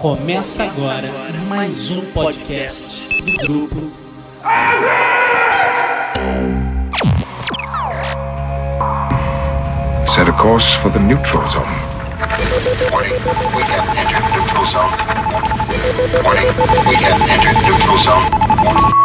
Começa agora mais um podcast do grupo. Set a course for the neutral zone. Warning, we have entered neutral zone. Warning, we have entered neutral zone.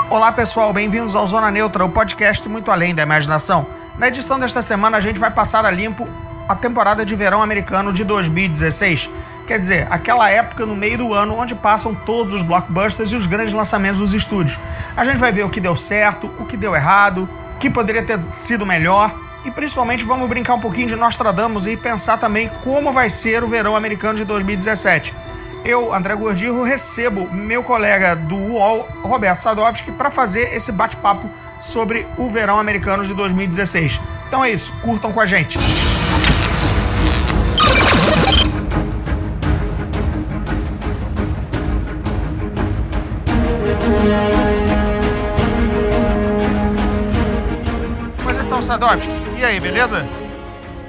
Olá pessoal, bem-vindos ao Zona Neutra, o podcast muito além da imaginação. Na edição desta semana a gente vai passar a limpo a temporada de verão americano de 2016. Quer dizer, aquela época no meio do ano onde passam todos os blockbusters e os grandes lançamentos dos estúdios. A gente vai ver o que deu certo, o que deu errado, o que poderia ter sido melhor e principalmente vamos brincar um pouquinho de Nostradamus e pensar também como vai ser o verão americano de 2017. Eu, André Gordirro, recebo meu colega do UOL, Roberto Sadovski, para fazer esse bate-papo sobre o verão americano de 2016. Então é isso, curtam com a gente. Sadovski, e aí, beleza?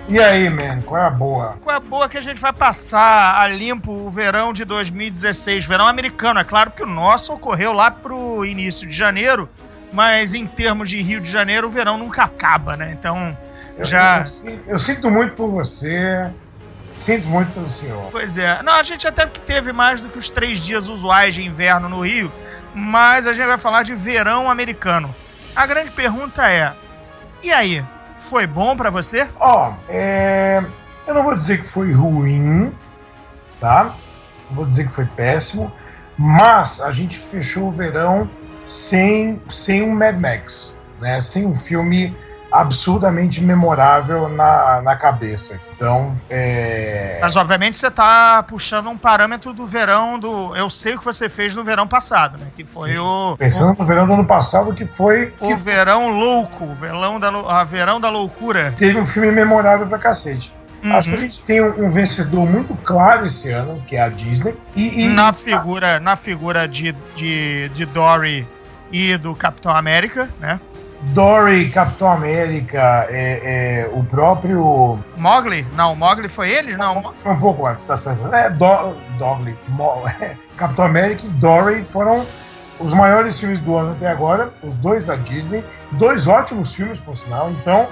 E aí, man, qual é a boa? Qual é a boa que a gente vai passar a limpo o verão de 2016, verão americano, é claro que o nosso ocorreu lá pro início de janeiro, mas em termos de Rio de Janeiro, o verão nunca acaba, né? Então, Eu, já. eu, sinto- eu sinto muito por você, sinto muito pelo senhor. Pois é. Não, a gente até que teve mais do que os três dias usuais de inverno no Rio, mas a gente vai falar de verão americano. A grande pergunta é: e aí? Foi bom pra você? Ó, é, eu não vou dizer que foi ruim, tá? Não vou dizer que foi péssimo, mas a gente fechou o verão sem, sem um Mad Max, né? Sem um filme absurdamente memorável na, na cabeça. Então, é... Mas obviamente você tá puxando um parâmetro do verão do. Eu sei o que você fez no verão passado, né? Que foi Sim. o. Pensando no verão do ano passado, que foi. O que verão louco, o verão da, a verão da loucura. teve um filme memorável pra cacete. Acho que a Uhum. gente tem um, um vencedor muito claro esse ano, que é a Disney. E, e- Na figura, na figura de, de, de Dory e do Capitão América, né? Dory, Capitão América, é, é, o próprio. Mogli? Não, Mogli foi ele? Não. Foi um pouco antes, tá certo? É, Do, Dogly. Mo- Capitão América e Dory foram os maiores filmes do ano até agora, os dois da Disney. Dois ótimos filmes, por sinal. Então,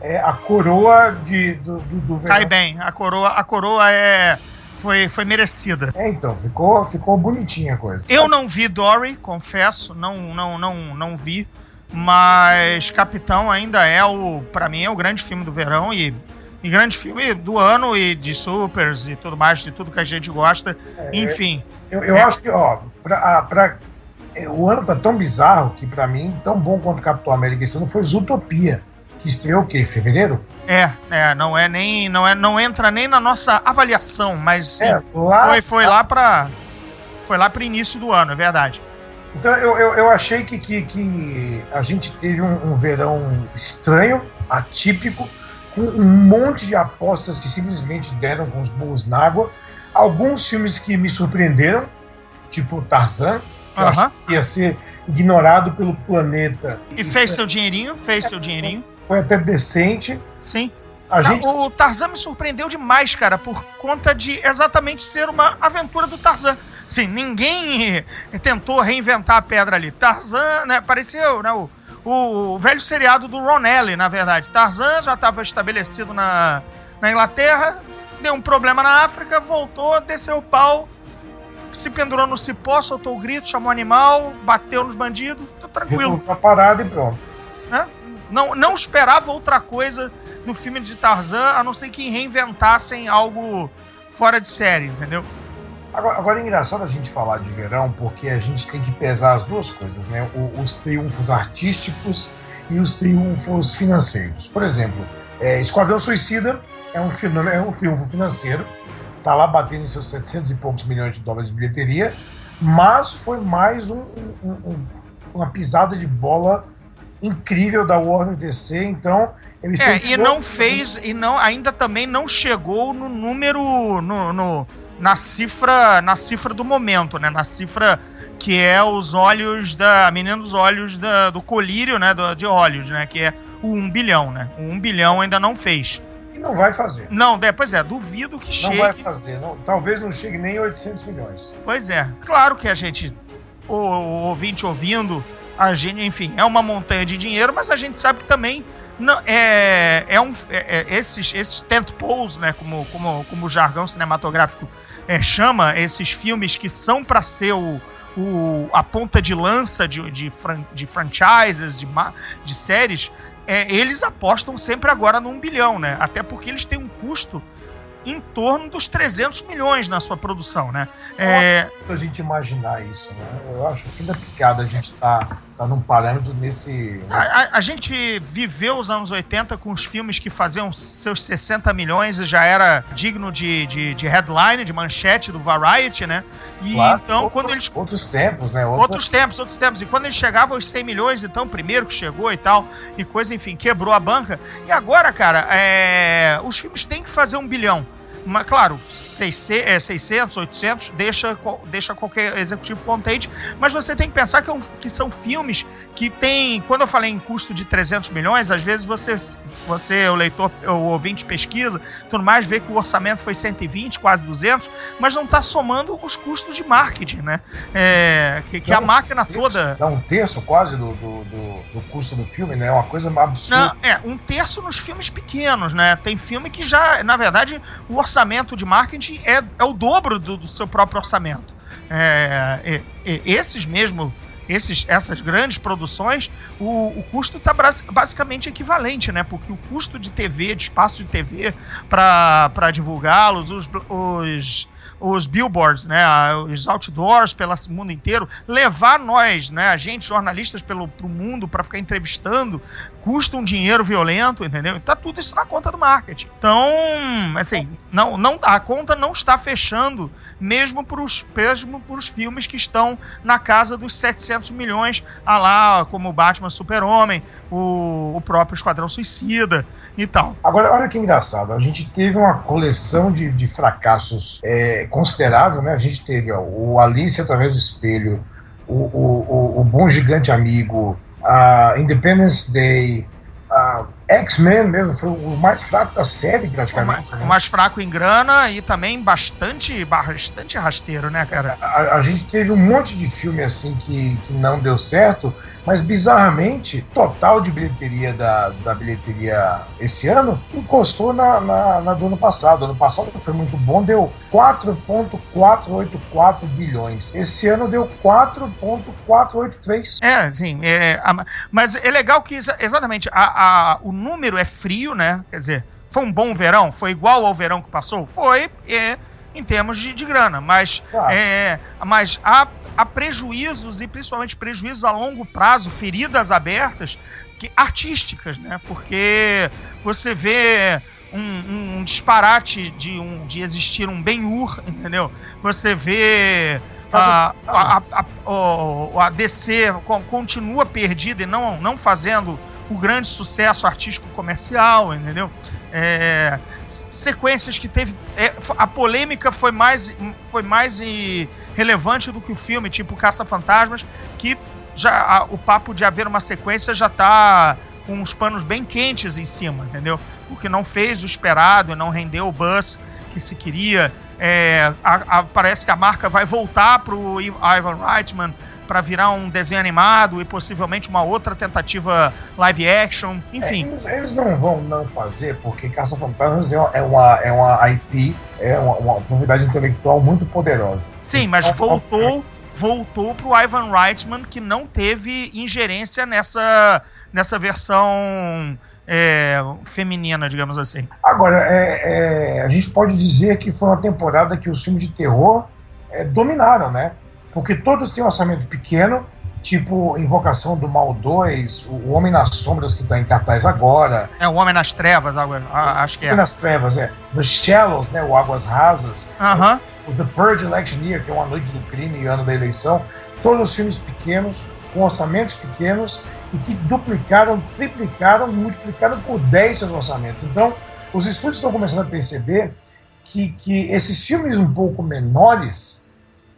é a coroa de, do, do, do. Cai bem. A coroa, a coroa é. Foi, foi merecida. É, então, ficou, ficou bonitinha a coisa. Eu não vi Dory, confesso, não, não, não, não vi. Mas Capitão ainda é o, Pra mim, é o grande filme do verão e, e grande filme do ano e de supers e tudo mais, de tudo que a gente gosta. Enfim, Eu, eu É. acho que, ó, pra, ah, pra- é, o ano tá tão bizarro que, pra mim, tão bom quanto Capitão América esse ano foi Zootopia, que estreou o quê? Fevereiro? é, é, não é nem, não é, não entra nem na nossa avaliação, mas sim, É, lá. foi, foi lá para, foi lá para início do ano, é verdade. Então eu, eu, eu achei que, que, que a gente teve um, um verão estranho, atípico, com um monte de apostas que simplesmente deram com os burros na água. Alguns filmes que me surpreenderam, tipo Tarzan, que achei que ia ser ignorado pelo planeta. E fez seu dinheirinho, fez seu dinheirinho, Foi até decente. sim. Não, gente O Tarzan me surpreendeu demais, cara, por conta de exatamente ser uma aventura do Tarzan. Sim, ninguém tentou reinventar a pedra ali. Tarzan, né, pareceu, né, o, o velho seriado do Ron Ellie, na verdade. Tarzan já estava estabelecido na, na Inglaterra, deu um problema na África, voltou, desceu o pau, se pendurou no cipó, soltou o grito, chamou o animal, bateu nos bandidos, tô tranquilo. resolveu a parada e pronto. né? Não, não esperava outra coisa do filme de Tarzan, a não ser que reinventassem algo fora de série, entendeu? Agora, agora é engraçado a gente falar de verão, porque a gente tem que pesar as duas coisas, né? O- os triunfos artísticos e os triunfos financeiros. Por exemplo, é, Esquadrão Suicida é um, é um triunfo financeiro, tá lá batendo seus 700 e poucos milhões de dólares de bilheteria, mas foi mais um- um- um- uma pisada de bola incrível da Warner DC, então eles É, e não fez, e não, ainda também não chegou no número, no, no- na cifra, na cifra do momento, né? Na cifra que é os olhos da, a menina dos olhos da- do colírio, né? do- de olhos, né? Que é o 1 bilhão, né? O 1 bilhão ainda não fez. não vai fazer. Não, é, pois é, duvido que Não chegue. vai fazer. não- talvez não chegue nem 800 milhões. Pois é, claro que a gente, o, o ouvinte ouvindo, a gente, enfim, é uma montanha de dinheiro, mas a gente sabe que também não, é, é um, é- é- esses, esses tentpoles, né, como, como, como o jargão cinematográfico é, chama, esses filmes que são para ser o, o, a ponta de lança de, de, fran- de franchises, de, de séries, é, eles apostam sempre agora num bilhão, né? Até porque eles têm um custo em torno dos 300 milhões na sua produção, né? É, a gente imaginar isso, né? Eu acho que fim da picada a gente tá, tá num parâmetro nesse. nesse- a, a- gente viveu os anos 80 com os filmes que faziam seus 60 milhões e já era digno de, de, de headline, de manchete do Variety, né? E Claro, então, outros, quando eles outros tempos, né? Outros tempos, outros tempos. E quando ele chegava aos 100 milhões, então, primeiro que chegou e tal, e coisa, enfim, quebrou a banca. E agora, cara, é, os filmes têm que fazer um bilhão. Mas, claro, 600, é, 600 800, deixa, qual- deixa qualquer executivo contente, mas você tem que pensar que, é um- que são filmes que tem. Quando eu falei em custo de 300 milhões, às vezes você, você o leitor, o ouvinte pesquisa, tudo mais, vê que o orçamento foi 120, quase 200, mas não está somando os custos de marketing, né? É, que, que a máquina terço, toda. Dá um terço quase do, do, do, do custo do filme, né? É uma coisa absurda. Não, é, um terço nos filmes pequenos, né? Tem filme que já, na verdade, o orçamento de marketing é, é o dobro do, do seu próprio orçamento. É, é, é, esses mesmo, esses, essas grandes produções, o, o custo está basicamente equivalente, né? Porque o custo de TV, de espaço de TV para divulgá-los, os, os os billboards, né, os outdoors pelo mundo inteiro, levar nós, né, a gente, jornalistas pelo pro mundo para ficar entrevistando, custa um dinheiro violento, entendeu? Tá tudo isso na conta do marketing. Então, assim, não, não a conta não está fechando mesmo para os mesmo pros filmes que estão na casa dos 700 milhões, a lá como o Batman Super-Homem, o, o próprio Esquadrão Suicida e tal. Agora, olha que engraçado, a gente teve uma coleção de, de fracassos é, considerável, né? A gente teve ó, o Alice através do espelho, o, o, o, o Bom Gigante Amigo, a Independence Day, a X-Men mesmo, foi o mais fraco da série, O ma- praticamente. né? o mais fraco em grana e também bastante, bastante rasteiro, né, cara? A, a gente teve um monte de filme assim que, que não deu certo, mas bizarramente, total de bilheteria da, da bilheteria esse ano encostou na, na, na do ano passado. Ano passado foi muito bom, deu 4,484 bilhões. Esse ano deu 4,483. É, sim. É, a- mas é legal que exa- exatamente a, a- o número é frio, né? Quer dizer, foi um bom verão? Foi igual ao verão que passou? Foi, é, em termos de, de grana. Mas, Claro. é, mas há, há prejuízos, e principalmente prejuízos a longo prazo, feridas abertas, que, artísticas, né? Porque você vê um, um disparate de, um, de existir um Ben-Hur, entendeu? Você vê a, a, a, o- a DC co- continua perdida e não, não fazendo o grande sucesso artístico comercial, entendeu? É, se- sequências que teve. é, a polêmica foi mais, foi mais relevante do que o filme, tipo Caça-Fantasmas, que já a- o papo de haver uma sequência já tá com os panos bem quentes em cima, entendeu? O que não fez o esperado, não rendeu o buzz que se queria. É, a- a- parece que a marca vai voltar pro I- Ivan Reitman para virar um desenho animado e possivelmente uma outra tentativa live action, enfim. É, eles, eles não vão não fazer, porque Caça-Fantasmas é uma, é uma, é uma IP, é uma, uma propriedade intelectual muito poderosa. Sim, mas voltou, voltou pro Ivan Reitman que não teve ingerência nessa nessa versão é, feminina, digamos assim. Agora, é, é, a gente pode dizer que foi uma temporada que os filmes de terror é, dominaram, né? Porque todos têm um orçamento pequeno, tipo Invocação do Mal 2, O o Homem nas Sombras, que está em cartaz agora, É o Homem nas Trevas, acho que Homem é. nas Trevas, é. The Shallows, né? O Águas Rasas, Aham. o The Purge Election Year, que é uma noite do crime e ano da eleição, todos os filmes pequenos, com orçamentos pequenos e que duplicaram, triplicaram, multiplicaram por 10 seus orçamentos. Então, os estúdios estão começando a perceber que, que esses filmes um pouco menores,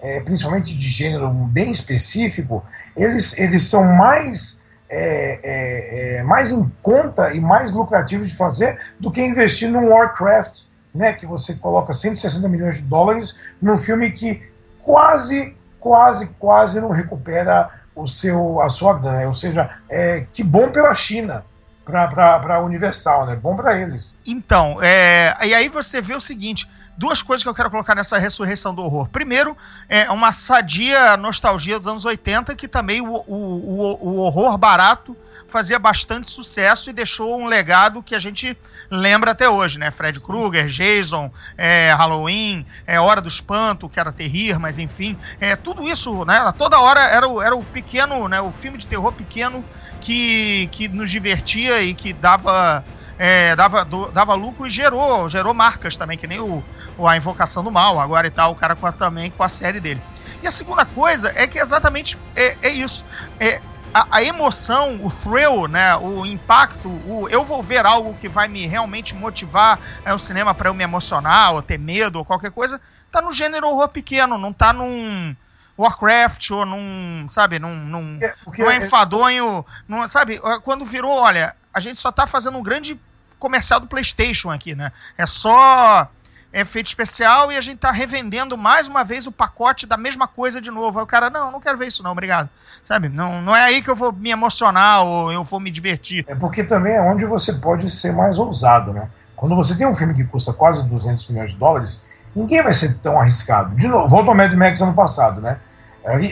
é, principalmente de gênero bem específico, eles, eles são mais é, é, é, mais em conta e mais lucrativo de fazer do que investir num Warcraft, né, que você coloca 160 milhões de dólares num filme que quase, quase, quase não recupera o seu, a sua ganha. Ou seja, é, que bom pela China para a Universal, né? Bom para eles. Então, é, e aí você vê o seguinte: duas coisas que eu quero colocar nessa ressurreição do horror. Primeiro, é uma sadia nostalgia dos anos 80, que também o, o, o, horror barato fazia bastante sucesso e deixou um legado que a gente lembra até hoje, né? Fred Krueger, Jason, é, Halloween, é, Hora do Espanto, que era terrir, mas enfim, é, tudo isso, né? Toda hora era o, era o pequeno, né? O filme de terror pequeno que, que nos divertia e que dava é, dava, do, dava lucro e gerou, gerou marcas também, que nem o, o, a Invocação do Mal, agora e tal, o cara com a, também com a série dele. E a segunda coisa é que exatamente é, é isso. É, a, a, emoção, o thrill, né, o impacto, o eu vou ver algo que vai me realmente motivar é, o cinema para eu me emocionar, ou ter medo, ou qualquer coisa, tá no gênero horror pequeno, não tá num Warcraft ou num, sabe, num, num, é, num é enfadonho, num, sabe, quando virou, olha, a gente só tá fazendo um grande comercial do PlayStation aqui, né? É só efeito especial e a gente tá revendendo mais uma vez o pacote da mesma coisa de novo. Aí o cara, não, não quero ver isso não, obrigado. Sabe? Não, não é aí que eu vou me emocionar ou eu vou me divertir. É porque também é onde você pode ser mais ousado, né? Quando você tem um filme que custa quase 200 milhões de dólares, ninguém vai ser tão arriscado. De novo, volta ao Mad Max ano passado, né?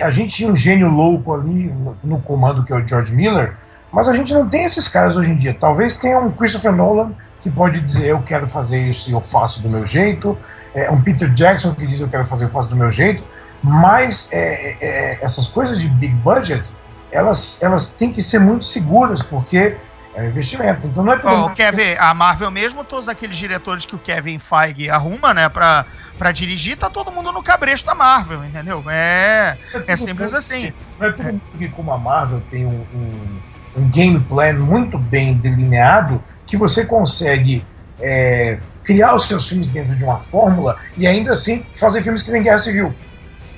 A gente tinha um gênio louco ali no comando que é o George Miller, mas a gente não tem esses caras hoje em dia. Talvez tenha um Christopher Nolan que pode dizer eu quero fazer isso e eu faço do meu jeito, é, um Peter Jackson que diz eu quero fazer eu faço do meu jeito, mas é, é, essas coisas de big budget elas, elas têm que ser muito seguras porque é investimento. Então não é oh, Quer ver, a Marvel mesmo, todos aqueles diretores que o Kevin Feige arruma, né, pra, pra dirigir, tá todo mundo no cabresto da Marvel, entendeu? É, é, é simples assim. Não é tudo que como a Marvel tem um, um um game plan muito bem delineado que você consegue é, criar os seus filmes dentro de uma fórmula e ainda assim fazer filmes que nem Guerra Civil.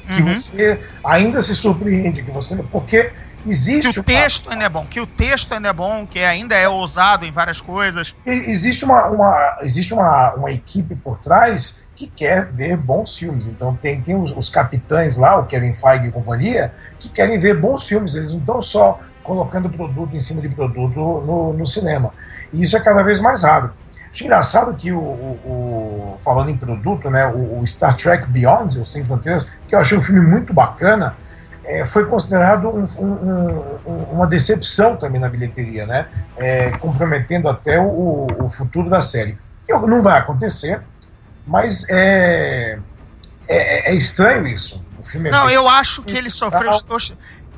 Que uhum. você ainda se surpreende, que você. Porque existe. Que o texto ainda é bom, que o texto ainda é bom, que ainda é ousado em várias coisas. Existe uma, uma, existe uma, uma equipe por trás que quer ver bons filmes. Então tem, tem os, os capitães lá, o Kevin Feige e companhia, que querem ver bons filmes. Eles não estão só colocando produto em cima de produto no, no cinema. E isso é cada vez mais raro. Acho engraçado que o, o, o falando em produto, né, o, o, Star Trek Beyond, o Sem Fronteiras, que eu achei um filme muito bacana, é, foi considerado um, um, uma decepção também na bilheteria, né, é, comprometendo até o, o, futuro da série. Que não vai acontecer, mas é, é, é estranho isso. É não, eu acho que ele sofreu.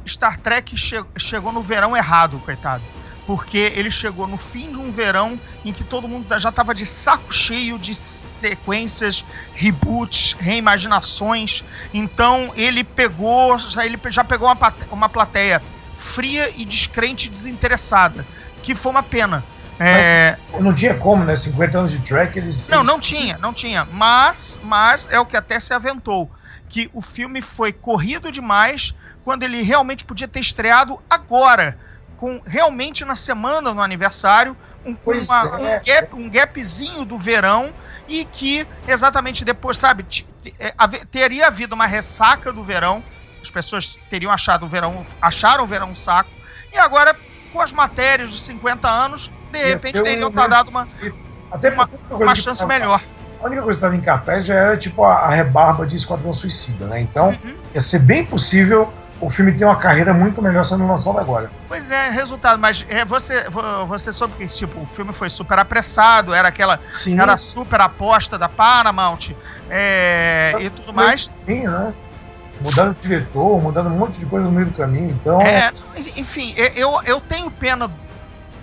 Star Trek che chegou no verão errado, coitado. Porque ele chegou no fim de um verão em que todo mundo já estava de saco cheio de sequências, reboots, reimaginações. Então ele pegou, já, ele já pegou uma, uma plateia fria e descrente e desinteressada. Que foi uma pena. É... Não tinha como, né? 50 anos de track, eles. Não, não tinha, não tinha. Mas, mas é o que até se aventou. Que o filme foi corrido demais quando ele realmente podia ter estreado agora, com realmente na semana no aniversário, um, uma, é. um, gap, um gapzinho do verão e que exatamente depois, sabe, é, teria havido uma ressaca do verão, as pessoas teriam achado o verão, acharam o verão um saco, e agora com as matérias dos 50 anos, de repente teriam um... dado uma, Até uma, uma chance melhor. A única coisa que estava em cartaz já era tipo a, a rebarba de Esquadrão Suicida, né? Então, uhum. ia ser bem possível o filme tem uma carreira muito melhor sendo lançado agora. Pois é, resultado, mas é, você, você soube que tipo, o filme foi super apressado, era aquela Sim. era super aposta da Paramount é, e tudo mais. Sim, né? Mudando de diretor, mudando um monte de coisa no meio do caminho, então... É, enfim, eu, eu tenho pena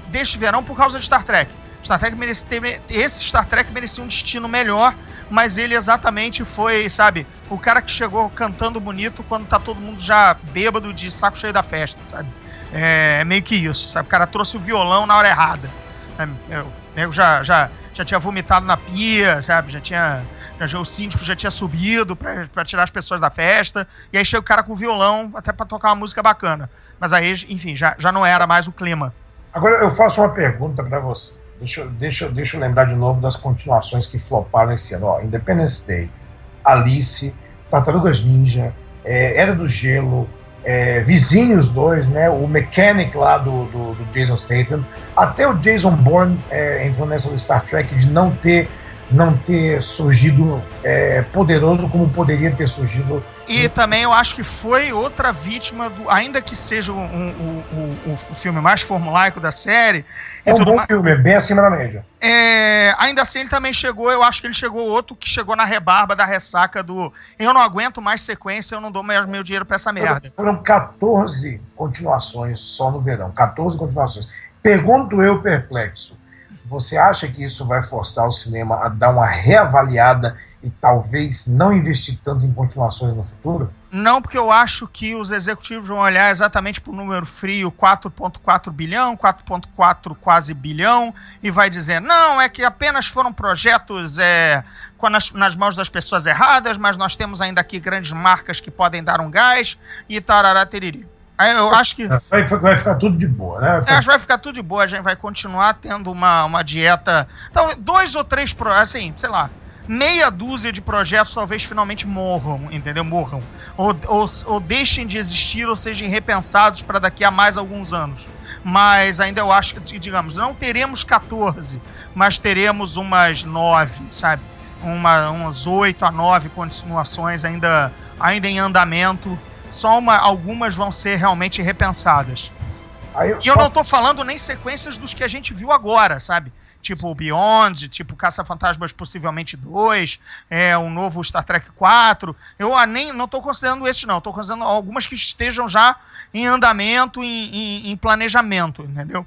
deste verão por causa de Star Trek. Star Trek merecia ter, esse Star Trek merecia um destino melhor, mas ele exatamente foi, sabe, o cara que chegou cantando bonito quando tá todo mundo já bêbado de saco cheio da festa, sabe? É, é meio que isso, sabe? O cara trouxe o violão na hora errada. É, o nego já, já, já tinha vomitado na pia, sabe? Já tinha Já, o síndico já tinha subido pra tirar as pessoas da festa. E aí chega o cara com o violão, até pra tocar uma música bacana. Mas aí, enfim, já, já não era mais o clima. Agora eu faço uma pergunta pra você. Deixa, deixa, deixa eu lembrar de novo das continuações que floparam esse ano. Ó, Independence Day, Alice, Tartarugas Ninja, é, Era do Gelo, é, Vizinhos 2, né? O Mechanic lá do, do, do Jason Statham. Até o Jason Bourne é, entrou nessa do Star Trek de não ter, não ter surgido é, poderoso como poderia ter surgido. E também eu acho que foi outra vítima do. Ainda que seja o, o, o, o filme mais formulaico da série. É um bom mais, filme, é bem acima da média. é, ainda assim ele também chegou, eu acho que ele chegou outro que chegou na rebarba da ressaca do. Eu não aguento mais sequência, eu não dou mais meu dinheiro pra essa merda. Foram 14 continuações só no verão. 14 continuações. Pergunto eu, perplexo. Você acha que isso vai forçar o cinema a dar uma reavaliada e talvez não investir tanto em continuações no futuro? Não, porque eu acho que os executivos vão olhar exatamente para o número frio 4,4 bilhão, 4,4 quase bilhão, e vai dizer: não, é que apenas foram projetos é, nas, nas mãos das pessoas erradas, mas nós temos ainda aqui grandes marcas que podem dar um gás e tarará teriri. Aí eu acho que. Vai, vai ficar tudo de boa, né? Eu acho que vai ficar tudo de boa, a gente vai continuar tendo uma, uma dieta. Então, dois ou três projetos, assim, sei lá, meia dúzia de projetos talvez finalmente morram, entendeu? Morram. Ou, ou, ou deixem de existir ou sejam repensados para daqui a mais alguns anos. Mas ainda eu acho que, digamos, não teremos 14, mas teremos umas nove, sabe? Uma, umas oito a nove continuações ainda, ainda em andamento. Só uma, algumas vão ser realmente repensadas. Aí, E eu só- não tô falando nem sequências dos que a gente viu agora, sabe? Tipo o Beyond, tipo Caça-Fantasmas possivelmente 2, é, um novo Star Trek 4. Eu ah, nem não tô considerando esses, não. Tô considerando algumas que estejam já em andamento, em, em- em planejamento, entendeu?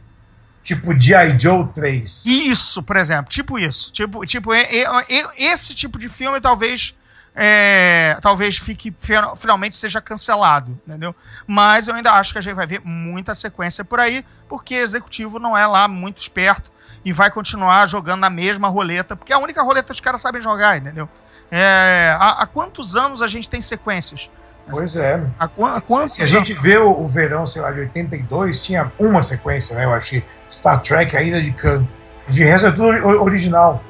Tipo G.I. Joe 3. Isso, por exemplo. Tipo isso. Tipo, tipo e- e- e- esse tipo de filme talvez. é, talvez fique fi- finalmente seja cancelado, entendeu? Mas eu ainda acho que a gente vai ver muita sequência por aí, porque executivo não é lá muito esperto e vai continuar jogando na mesma roleta, porque é a única roleta que os caras sabem jogar, entendeu? É, há, há quantos anos a gente tem sequências? Pois é. Há, há quantos Se a gente vê o, o verão, sei lá, de 82, tinha uma sequência, né? Eu achei Star Trek, A Ilha de Khan. De resto é tudo ori- original.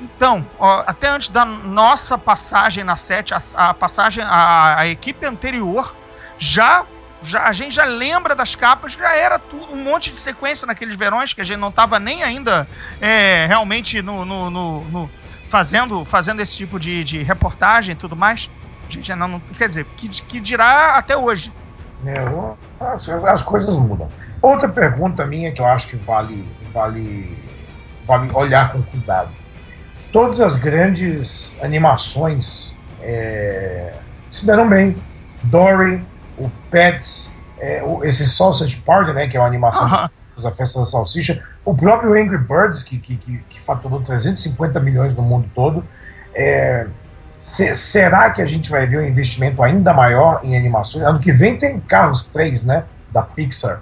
Então, ó, até antes da nossa passagem na 7, a, a passagem, a, a equipe anterior já, já. A gente já lembra das capas, já era tudo, um monte de sequência naqueles verões que a gente não estava nem ainda é, realmente no, no- no- no- fazendo, fazendo esse tipo de, de reportagem e tudo mais. A gente ainda não. Quer dizer, que, que dirá até hoje. O- As, as coisas mudam. Outra pergunta minha que eu acho que vale, vale, vale olhar com cuidado. Todas as grandes animações é, se deram bem. Dory, o Pets, é, o- esse Sausage Party, né, que é uma animação Aham. da Festa da Salsicha, o próprio Angry Birds, que, que, que, que faturou 350 milhões no mundo todo. É, se- será que a gente vai ver um investimento ainda maior em animações? Ano que vem tem Carros 3, né? Da Pixar.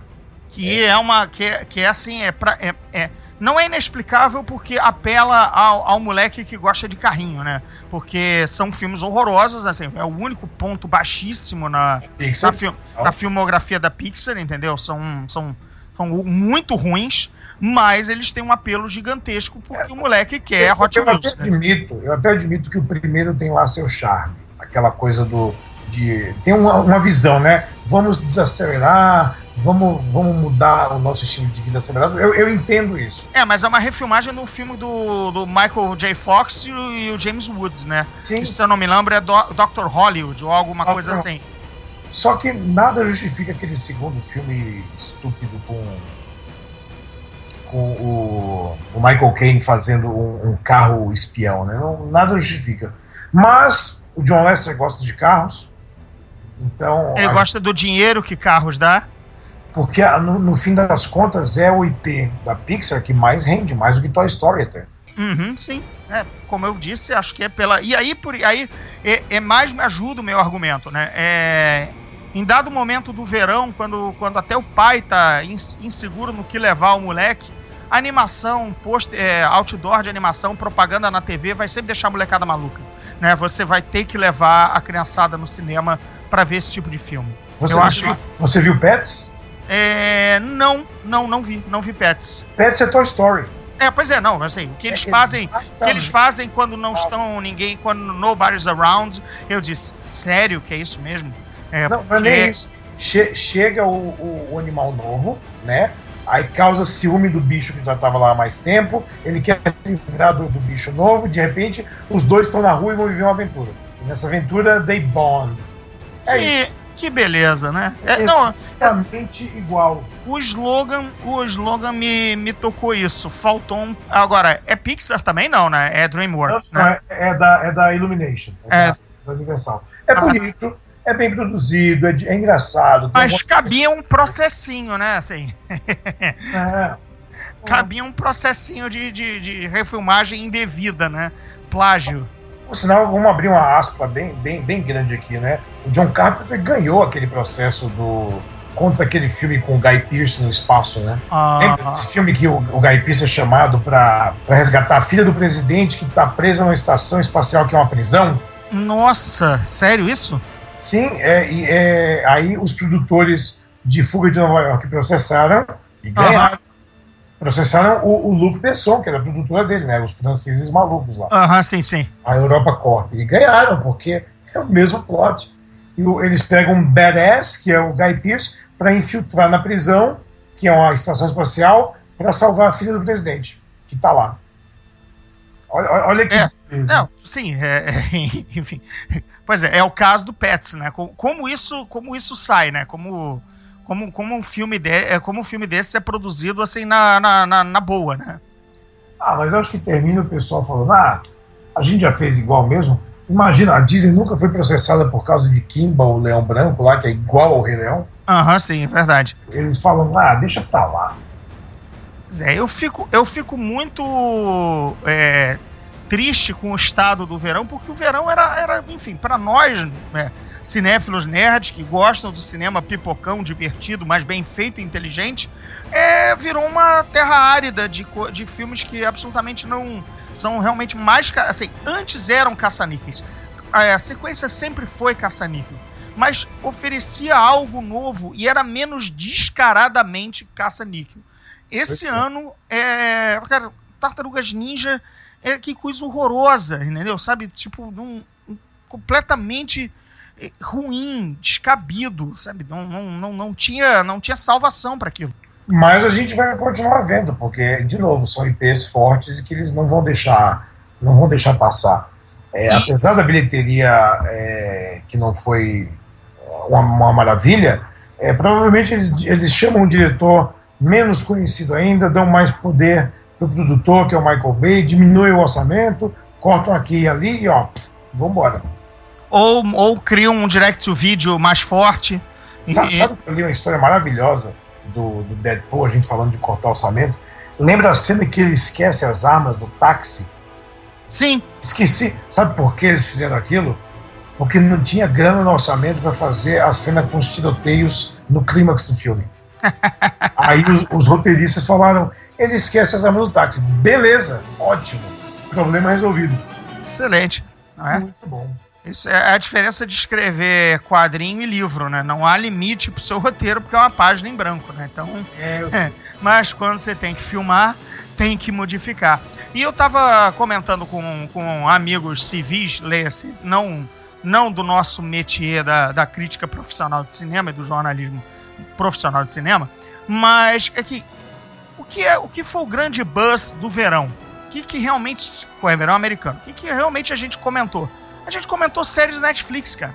Que é uma. Que, é- que é assim, é, pra, é, é- Não é inexplicável porque apela ao, ao moleque que gosta de carrinho, né? Porque são filmes horrorosos, assim, é o único ponto baixíssimo na, Pixar. na, fil- na filmografia da Pixar, entendeu? São, são, são muito ruins, mas eles têm um apelo gigantesco porque o moleque quer Hot eu, Wheels. até né? admito, eu até admito que o primeiro tem lá seu charme. Aquela coisa do. De, tem uma, uma visão, né? Vamos desacelerar, vamos, vamos mudar o nosso estilo de vida acelerado. Eu, eu entendo isso. É, mas é uma refilmagem do filme do, do Michael J. Fox e o, e o James Woods, né? Sim. Que, se eu não me lembro, é do, Dr. Hollywood ou alguma Dr. coisa assim. Só que nada justifica aquele segundo filme estúpido com, com o, o Michael Caine fazendo um, um carro espião, né? Não, nada justifica. Mas o John Lester gosta de carros, então. Ele gosta do dinheiro que carros dá. Porque ah, no, no fim das contas é o IP da Pixar que mais rende, mais do que Toy Story até. Uhum, sim. É, como eu disse, acho que é pela. E aí, por aí é, é mais me ajuda o meu argumento, né? É, em dado momento do verão, quando, quando até o pai tá ins- inseguro no que levar o moleque, animação, post, é, outdoor de animação, propaganda na TV vai sempre deixar a molecada maluca. Né? Você vai ter que levar a criançada no cinema para ver esse tipo de filme. Você, Eu viu, acho- você viu Pets? É, não, não, não vi, não vi Pets. Pets é Toy Story. É, pois é, não, assim, o que eles É, fazem, o que eles fazem quando não estão ninguém, quando nobody's around, eu disse, sério que é isso mesmo? É, Não, não é porque- nem isso. Che- chega o, o- o animal novo, né? Aí causa ciúme do bicho que já estava lá há mais tempo. Ele quer se livrar do, do bicho novo. De repente, os dois estão na rua e vão viver uma aventura. E nessa aventura, they bond. É isso. Que, beleza, né? É, não, Exatamente igual. o slogan, o slogan me, me tocou isso. Faltou um. Agora, é Pixar também não, né? É DreamWorks, né? É, é da, é da Illumination. É, É. Da, da Universal. É Ah. bonito, é bem produzido, é, é engraçado. Mas um- cabia um processinho, né? Assim, É. cabia um processinho de, de, de refilmagem indevida, né? Plágio. Por sinal, vamos abrir uma aspa bem, bem, bem grande aqui, né? O John Carpenter ganhou aquele processo do contra aquele filme com o Guy Pearce no espaço, né? Lembra Ah, desse filme que o, o Guy Pearce é chamado para resgatar a filha do presidente que está presa numa estação espacial que é uma prisão? nossa, sério isso? Sim, é, e, é, aí os produtores de Fuga de Nova York processaram e ganharam. Processaram o, o Luc Besson, que era a produtora dele, né? Os franceses malucos lá. Aham, sim, sim. a Europa Corp. E ganharam, porque é o mesmo plot. E o- eles pegam um badass, que é o Guy Pearce, para infiltrar na prisão, que é uma estação espacial, para salvar a filha do presidente, que tá lá. Olha, olha- que. É. Não, sim, é, é, enfim. Pois é, é o caso do Pets, né? Como, como isso, como isso sai, né? Como, como, como um filme de, é, como um filme desse é produzido assim na, na, na, na boa, né? Ah, mas eu acho que termina o pessoal falando: ah, a gente já fez igual mesmo. Imagina, a Disney nunca foi processada por causa de Kimba, o Leão Branco lá, que é igual ao Rei Leão. Aham, sim, é verdade. Eles falam: ah, deixa pra lá. Pois é, eu fico, eu fico muito é, triste com o estado do verão, porque o verão era, era enfim, para nós, né, cinéfilos nerds que gostam do cinema pipocão, divertido, mas bem feito e inteligente, é, virou uma terra árida de, de filmes que absolutamente não são realmente mais. Assim, antes eram caça-níqueis. A, a sequência sempre foi caça-níquel. Mas oferecia algo novo e era menos descaradamente caça-níquel. Esse é. ano, é, cara, Tartarugas Ninja, é, que coisa horrorosa, entendeu? Sabe? Tipo, um, um- completamente ruim, descabido, sabe? Não, não, não, não, tinha, não tinha salvação para aquilo. Mas a gente vai continuar vendo, porque, de novo, são IPs fortes e que eles não vão deixar, não vão deixar passar. É, E- apesar da bilheteria é, que não foi uma, uma maravilha, é, provavelmente eles, eles chamam um diretor menos conhecido ainda, dão mais poder para o produtor, que é o Michael Bay, diminuem o orçamento, cortam aqui e ali e ó, vambora. Ou, ou criam um direct-to-video mais forte. E- Sabe, sabe que eu li uma história maravilhosa do, do Deadpool, a gente falando de cortar orçamento? Lembra a cena que ele esquece as armas no táxi? Sim, Esqueci. Sabe por que eles fizeram aquilo? Porque não tinha grana no orçamento para fazer a cena com os tiroteios no clímax do filme. Aí os, os roteiristas falaram: ele esquece as armas do táxi. Beleza, ótimo. Problema resolvido. excelente. É? Muito bom. Isso é a diferença de escrever quadrinho e livro, né? Não há limite pro seu roteiro, porque é uma página em branco, né? Então, É, É, mas quando você tem que filmar, tem que modificar. E eu tava comentando com, com amigos civis, leia-se, não, não do nosso métier da, da crítica profissional de cinema e do jornalismo profissional de cinema, mas é que o que, é, o que foi o grande buzz do verão? O que, que realmente. Qual é verão americano? O que, que realmente a gente comentou? A gente comentou séries da Netflix, cara.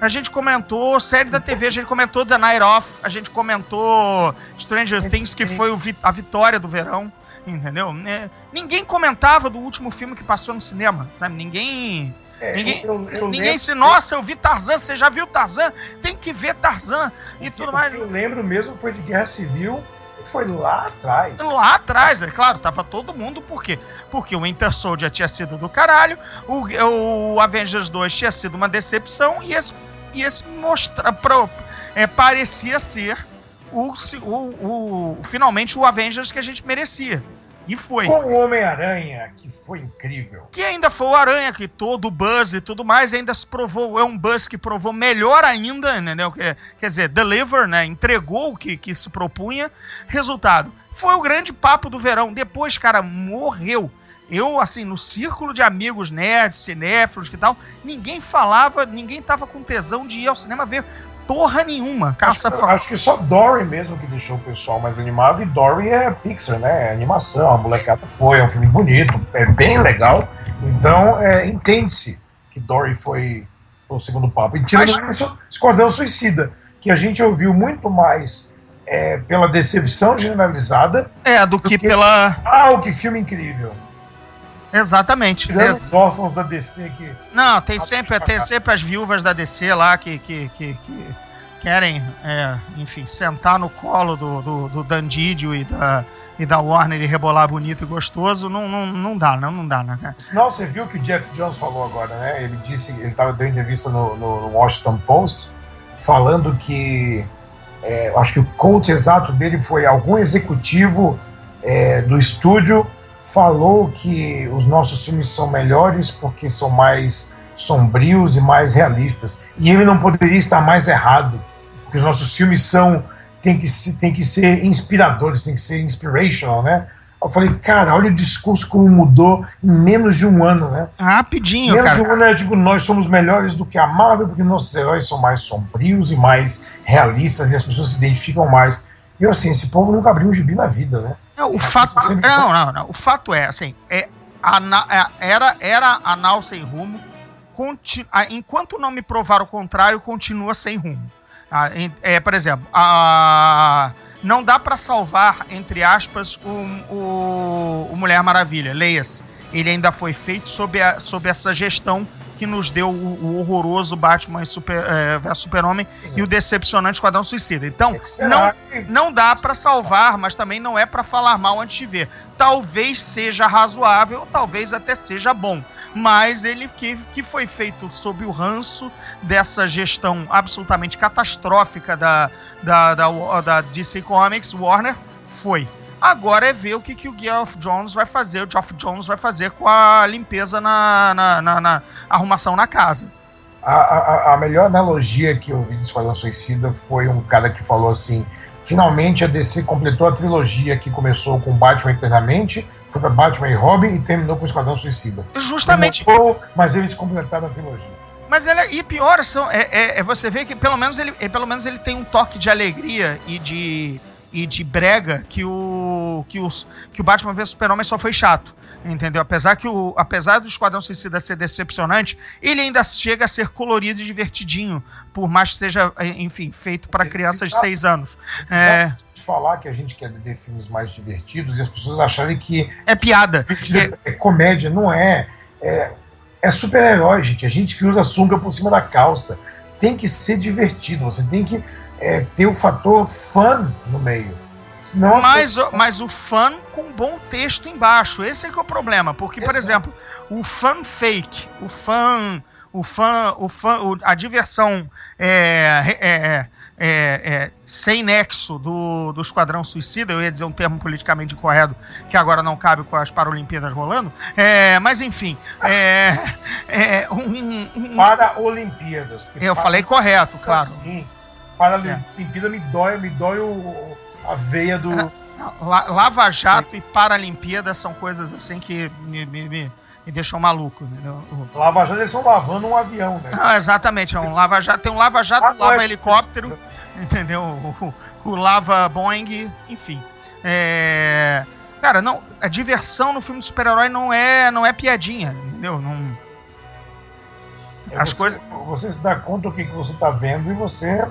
A gente comentou série da TV, a gente comentou The Night Off, a gente comentou Stranger Things, que foi o vi- a vitória do verão, entendeu? É, ninguém comentava do último filme que passou no cinema, sabe? Ninguém. é, Ninguém, eu- eu ninguém lembro- se, nossa, eu vi Tarzan, você já viu Tarzan? Tem que ver Tarzan e o que- tudo o mais. que eu lembro mesmo foi de Guerra Civil, foi lá atrás. Lá atrás, é claro, tava todo mundo, por quê? Porque o Winter Soldier tinha sido do caralho, o, o Avengers 2 tinha sido uma decepção, e esse, e esse mostra, pro, é, parecia ser o, o, o- finalmente o Avengers que a gente merecia. E foi. Com o Homem-Aranha, que foi incrível. Que ainda foi o Aranha, que todo o buzz e tudo mais, ainda se provou, é um buzz que provou melhor ainda, entendeu? Quer, quer dizer, deliver, né? Entregou o que, que se propunha. Resultado, foi o grande papo do verão. Depois, cara, morreu. Eu, assim, no círculo de amigos nerds, cinéfilos que tal, ninguém falava, ninguém tava com tesão de ir ao cinema ver porra nenhuma. Caça acho, acho que só Dory mesmo que deixou o pessoal mais animado. E Dory é Pixar, né? É animação, a molecada foi, é um filme bonito, é bem legal. Então, é, entende-se que Dory foi, foi, o segundo papo. E tirando Mas... isso, Esquadrão Suicida, que a gente ouviu muito mais é, pela decepção generalizada. É, do, do que, que, pela. Ah, o que filme incrível! Exatamente. Ex os órfãos da DC que. Não, tem sempre, tem sempre as viúvas da DC lá que, que, que, que querem, é, enfim, sentar no colo do, do, do Dandidio e da, e da Warner e rebolar bonito e gostoso. Não, não, não dá, não, não dá, né? Senão você viu o que o Jeff Jones falou agora, né? Ele disse, ele tava dando entrevista no, no Washington Post falando que. É, acho que o coach exato dele foi algum executivo é, do estúdio falou que os nossos filmes são melhores porque são mais sombrios e mais realistas. E ele não poderia estar mais errado, porque os nossos filmes são tem que, tem que ser inspiradores, tem que ser inspirational, né? Eu falei, cara, olha o discurso como mudou em menos de um ano, né? Rapidinho, menos cara. de um ano, eu digo, nós somos melhores do que a Marvel, porque nossos heróis são mais sombrios e mais realistas e as pessoas se identificam mais. E eu, assim, esse povo nunca abriu um gibi na vida, né? Não, o fato. Não, não, não. O fato é, assim, é, a, é, era, era anal sem rumo. Continu, enquanto não me provar o contrário, continua sem rumo. Ah, é, por exemplo, a, não dá para salvar, entre aspas, o, o, o Mulher Maravilha. Leia-se. Ele ainda foi feito sob, a, sob essa gestão que nos deu o, o horroroso Batman Super, é, vs Super-Homem e o decepcionante Esquadrão Suicida. Então, não, não dá para salvar, mas também não é para falar mal antes de ver. Talvez seja razoável, ou talvez até seja bom, mas ele que, que foi feito sob o ranço dessa gestão absolutamente catastrófica da, da, da, da DC Comics, Warner, foi. Agora é ver o que, que o Geoff Jones vai fazer, o Geoff Jones vai fazer com a limpeza na, na, na, na arrumação na casa. A, a, a, melhor analogia que eu vi de Esquadrão Suicida foi um cara que falou assim: finalmente a DC completou a trilogia que começou com Batman Eternamente, foi para Batman e Robin e terminou com Esquadrão Suicida. Justamente. Demorou, mas eles completaram a trilogia. Mas ele, e pior, são, é, é, é, você vê que pelo menos, ele, é, pelo menos ele tem um toque de alegria e de e de brega que o que, os, que o Batman vs Super-Homem só foi chato. Entendeu? Apesar que o apesar do Esquadrão Suicida ser decepcionante, ele ainda chega a ser colorido e divertidinho, por mais que seja, enfim, feito para crianças de 6 anos. É falar que a gente quer ver filmes mais divertidos e as pessoas acharem que é piada, é, é comédia, não é. É, é super-herói, gente. A gente que usa sunga por cima da calça. Tem que ser divertido. Você tem que é, ter o fator fã no meio. Senão mas, coisa... mas o fã com bom texto embaixo. Esse é que é o problema. Porque, por exemplo, o fã fake, o fã. O fã, o fã, a diversão é, é, é, é, sem nexo do, do Esquadrão Suicida, eu ia dizer um termo politicamente incorreto que agora não cabe com as Paralimpíadas rolando, é, mas enfim. É, é, um, um, para Olimpíadas. Eu para falei correto, claro. Sim, Paralimpíada me dói, me dói o, a veia do. Lava Jato é. e Paralimpíada são coisas assim que me, me, me, me deixam maluco. Entendeu? Lava Jato eles estão lavando um avião, né? Ah, exatamente. É um lava -jato, tem um Lava Jato, ah, lava é, helicóptero, entendeu? O, o, o, lava Boeing, enfim. É... Cara, não, a diversão no filme de super-herói não é, não é piadinha, entendeu? Não. É As você, coisas. Você se dá conta do que, que você está vendo e você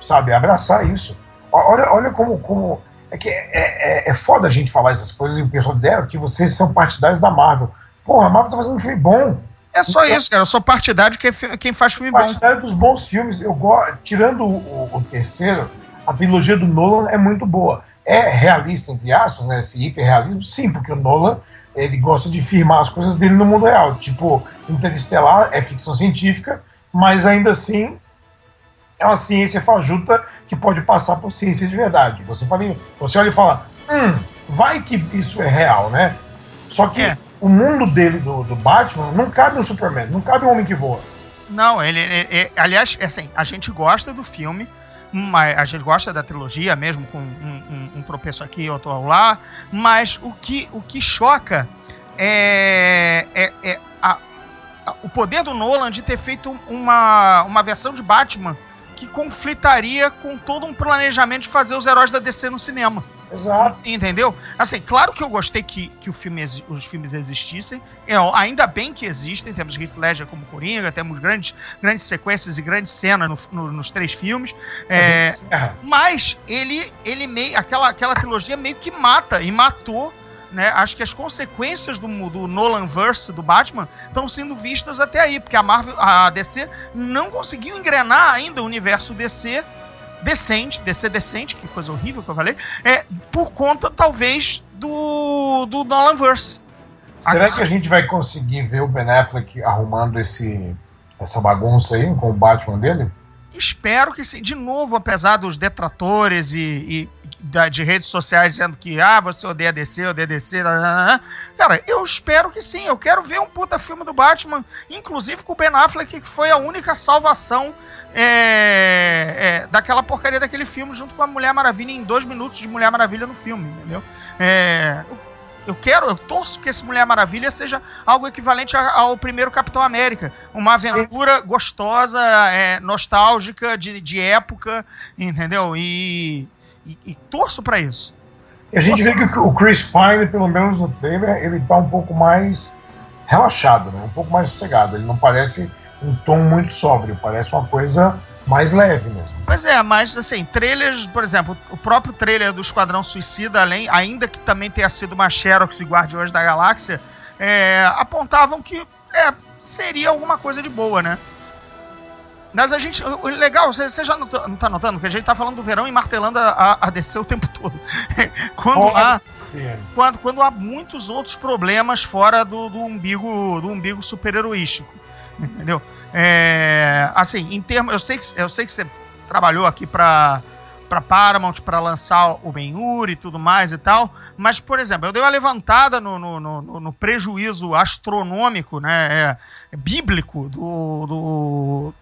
sabe? Abraçar isso. Olha, olha como, como é que é, é, é foda a gente falar essas coisas e o pessoal dizer que vocês são partidários da Marvel. Porra, a Marvel tá fazendo um filme bom. É só então, isso, cara. Eu sou partidário de quem, quem faz filme partidário bom. Partidário dos bons filmes. Eu tirando o, o, o, terceiro, a trilogia do Nolan é muito boa. É realista, entre aspas, né? Esse hiperrealismo, sim, porque o Nolan ele gosta de firmar as coisas dele no mundo real. Tipo, Interestelar é ficção científica, mas ainda assim é uma ciência fajuta que pode passar por ciência de verdade. Você, fala, você olha e fala, hum, vai que isso é real, né? Só que É. o mundo dele, do, do Batman, não cabe no Superman, não cabe o Homem que Voa. Não, ele, ele- ele- aliás, é assim, a gente gosta do filme, mas a gente gosta da trilogia, mesmo com um, um- um tropeço aqui, outro lá, mas o que, o que choca é, é, é a- a- o poder do Nolan de ter feito uma, uma versão de Batman que conflitaria com todo um planejamento de fazer os heróis da DC no cinema. Exato. Entendeu? Assim, claro que eu gostei que, que o filme os filmes existissem. É, ó, ainda bem que existem. Temos Heath Ledger como Coringa, temos grandes, grandes sequências e grandes cenas no- no- nos três filmes. É, mas ele, ele meio. Aquela, aquela trilogia meio que mata e matou. Né? Acho que as consequências do, do Nolan verse do Batman estão sendo vistas até aí, porque a Marvel, a DC não conseguiu engrenar ainda o universo DC decente, DC decente, que coisa horrível que eu falei, é por conta talvez do do Nolan verse. Será Aqui- que a gente vai conseguir ver o Ben Affleck arrumando esse, essa bagunça aí com o Batman dele? Espero que sim. De novo, apesar dos detratores e, e da- de redes sociais dizendo que ah, você odeia DC, odeia DC, lá, lá, lá, lá. cara, eu espero que sim. Eu quero ver um puta filme do Batman, inclusive com o Ben Affleck, que foi a única salvação é, é, daquela porcaria daquele filme, junto com a Mulher Maravilha, em dois minutos de Mulher Maravilha no filme, entendeu? É, eu- quero, eu torço que esse Mulher Maravilha seja algo equivalente ao primeiro Capitão América. Uma Sim. aventura gostosa, é, nostálgica, de, de época, entendeu? E, e, e torço pra isso. E a gente vê que o Chris Pine, pelo menos no trailer, ele tá um pouco mais relaxado, né? um pouco mais sossegado. Ele não parece um tom muito sóbrio, parece uma coisa mais leve mesmo. Pois é, mas assim, trailers, por exemplo, o próprio trailer do Esquadrão Suicida, além, ainda que também tenha sido uma Xerox e Guardiões da Galáxia, é, apontavam que é, seria alguma coisa de boa, né? Mas a gente. Legal, você, já não tá, não tá notando que a gente tá falando do verão e martelando a, a DC o tempo todo. quando Pode há. ser. quando, quando há muitos outros problemas fora do, do umbigo do umbigo super-heroístico. Entendeu? É, assim, em termos. Eu sei que, eu sei que você trabalhou aqui para para Paramount para lançar o Ben-Hur e tudo mais e tal, mas, por exemplo, eu dei uma levantada no, no, no- no prejuízo astronômico, né, é, bíblico do,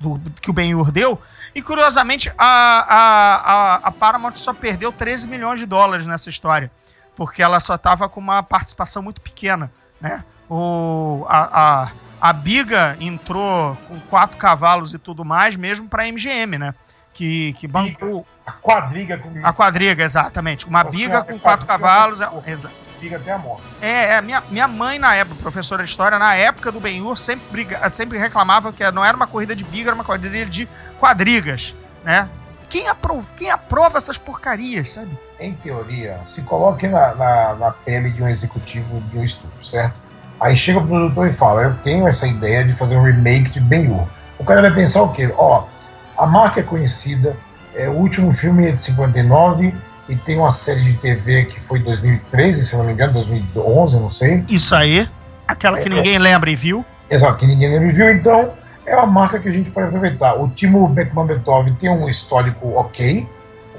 do, do- que o Ben-Hur deu, e curiosamente a, a, a, Paramount só perdeu 13 milhões de dólares nessa história porque ela só estava com uma participação muito pequena, né? O, a, a, a Biga entrou com quatro cavalos e tudo mais, mesmo para a MGM, né? Que, que bancou A quadriga com a quadriga, exatamente. Uma Você biga com quatro cavalos. é- pô. Quadriga até a morte. é, é, minha, minha mãe, na época, professora de história, na época do Ben-Hur, sempre, briga- sempre reclamava que não era uma corrida de biga, era uma corrida de quadrigas, né? Quem aprova, quem aprova essas porcarias, sabe? Em teoria, se coloque na, na, na pele de um executivo de um estúdio, certo? Aí chega o produtor e fala: Eu tenho essa ideia de fazer um remake de Ben-Hur. O cara vai pensar o quê? Ó, a marca é conhecida, é, o último filme é de 59 e tem uma série de TV que foi 2013, se não me engano, 2011, não sei. Isso aí, aquela que É, ninguém lembra e viu. Exato, que ninguém lembra e viu, então é uma marca que a gente pode aproveitar. O Timo Bekmambetov tem um histórico ok,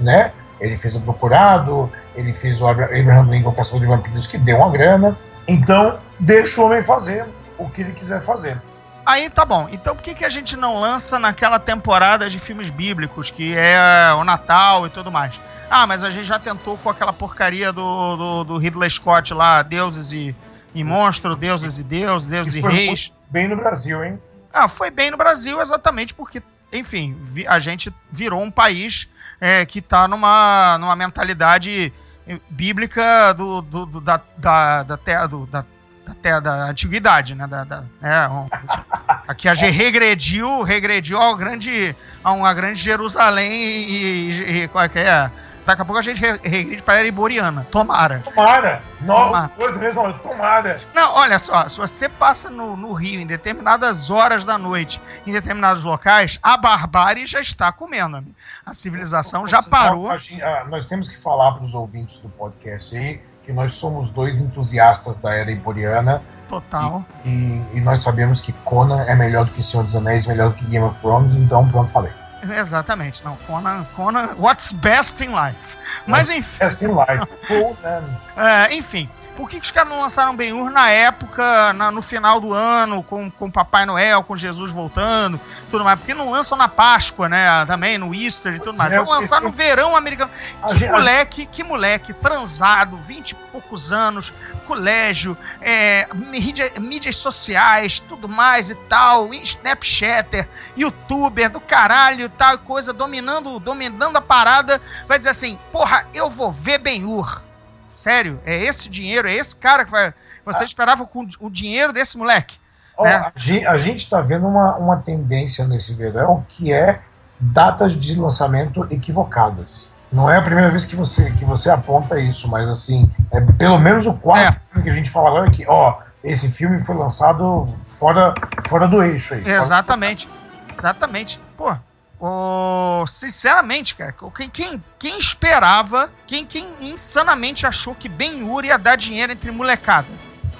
né? Ele fez o Procurado, ele fez o Abra- Abraham Lincoln Caçador de Vampiros, que deu uma grana. Então, deixa o homem fazer o que ele quiser fazer. Aí tá bom. Então por que, que a gente não lança naquela temporada de filmes bíblicos, que é o Natal e tudo mais? Ah, mas a gente já tentou com aquela porcaria do, do, do Ridley Scott lá, deuses e, e monstros, deuses e deuses, deuses e foi reis. bem no Brasil, hein? Ah, foi bem no Brasil exatamente porque, enfim, a gente virou um país é, que está numa, numa mentalidade eh, bíblica do, do- do- da, da, da, terra, do- da, da terra da antiguidade, né? Da, da- é, um- aqui a gente regrediu, regrediu ao grande, a uma grande Jerusalém e, e- e qual é que é? Daqui a pouco a gente re- regride para a Iboriana. Tomara. Tomara! Nossa, coisa mesmo, tomara! Não, olha só, se você passa no, no Rio em determinadas horas da noite, em determinados locais, a barbárie já está comendo. amigo. A civilização já parou. ah, nós temos que falar para os ouvintes do podcast aí que nós somos dois entusiastas da era iboriana Total. e, e nós sabemos que Conan é melhor do que Senhor dos Anéis, melhor do que Game of Thrones, então pronto, falei. Exatamente, não. Conan, Conan, what's best in life. Mas enfim. Best in life. É, enfim, por que, que os caras não lançaram Ben-Hur na época, na- no final do ano, com, com Papai Noel, com Jesus voltando, tudo mais? Por que não lançam na Páscoa, né? Também, no Easter e tudo mais. é, Vão lançar porque- no verão americano. Que moleque, que moleque, transado, 20 e poucos anos, colégio, é, mídia- mídias sociais, tudo mais e tal, e Snapchatter, youtuber do caralho e tal, coisa, dominando, dominando a parada, vai dizer assim, porra, eu vou ver Ben-Hur. Sério, é esse dinheiro, é esse cara que vai... Você esperava com o dinheiro desse moleque. Ó, né? a gen- a gente está vendo uma, uma tendência nesse verão que é datas de lançamento equivocadas. Não é a primeira vez que você, que você aponta isso, mas assim, é pelo menos o quarto É. filme que a gente fala agora é que, ó, esse filme foi lançado fora, fora do eixo aí. Exatamente. Exatamente. Pô, ô, sinceramente, cara, quem, quem, quem esperava, quem, quem insanamente achou que Ben Hur ia dar dinheiro entre molecada?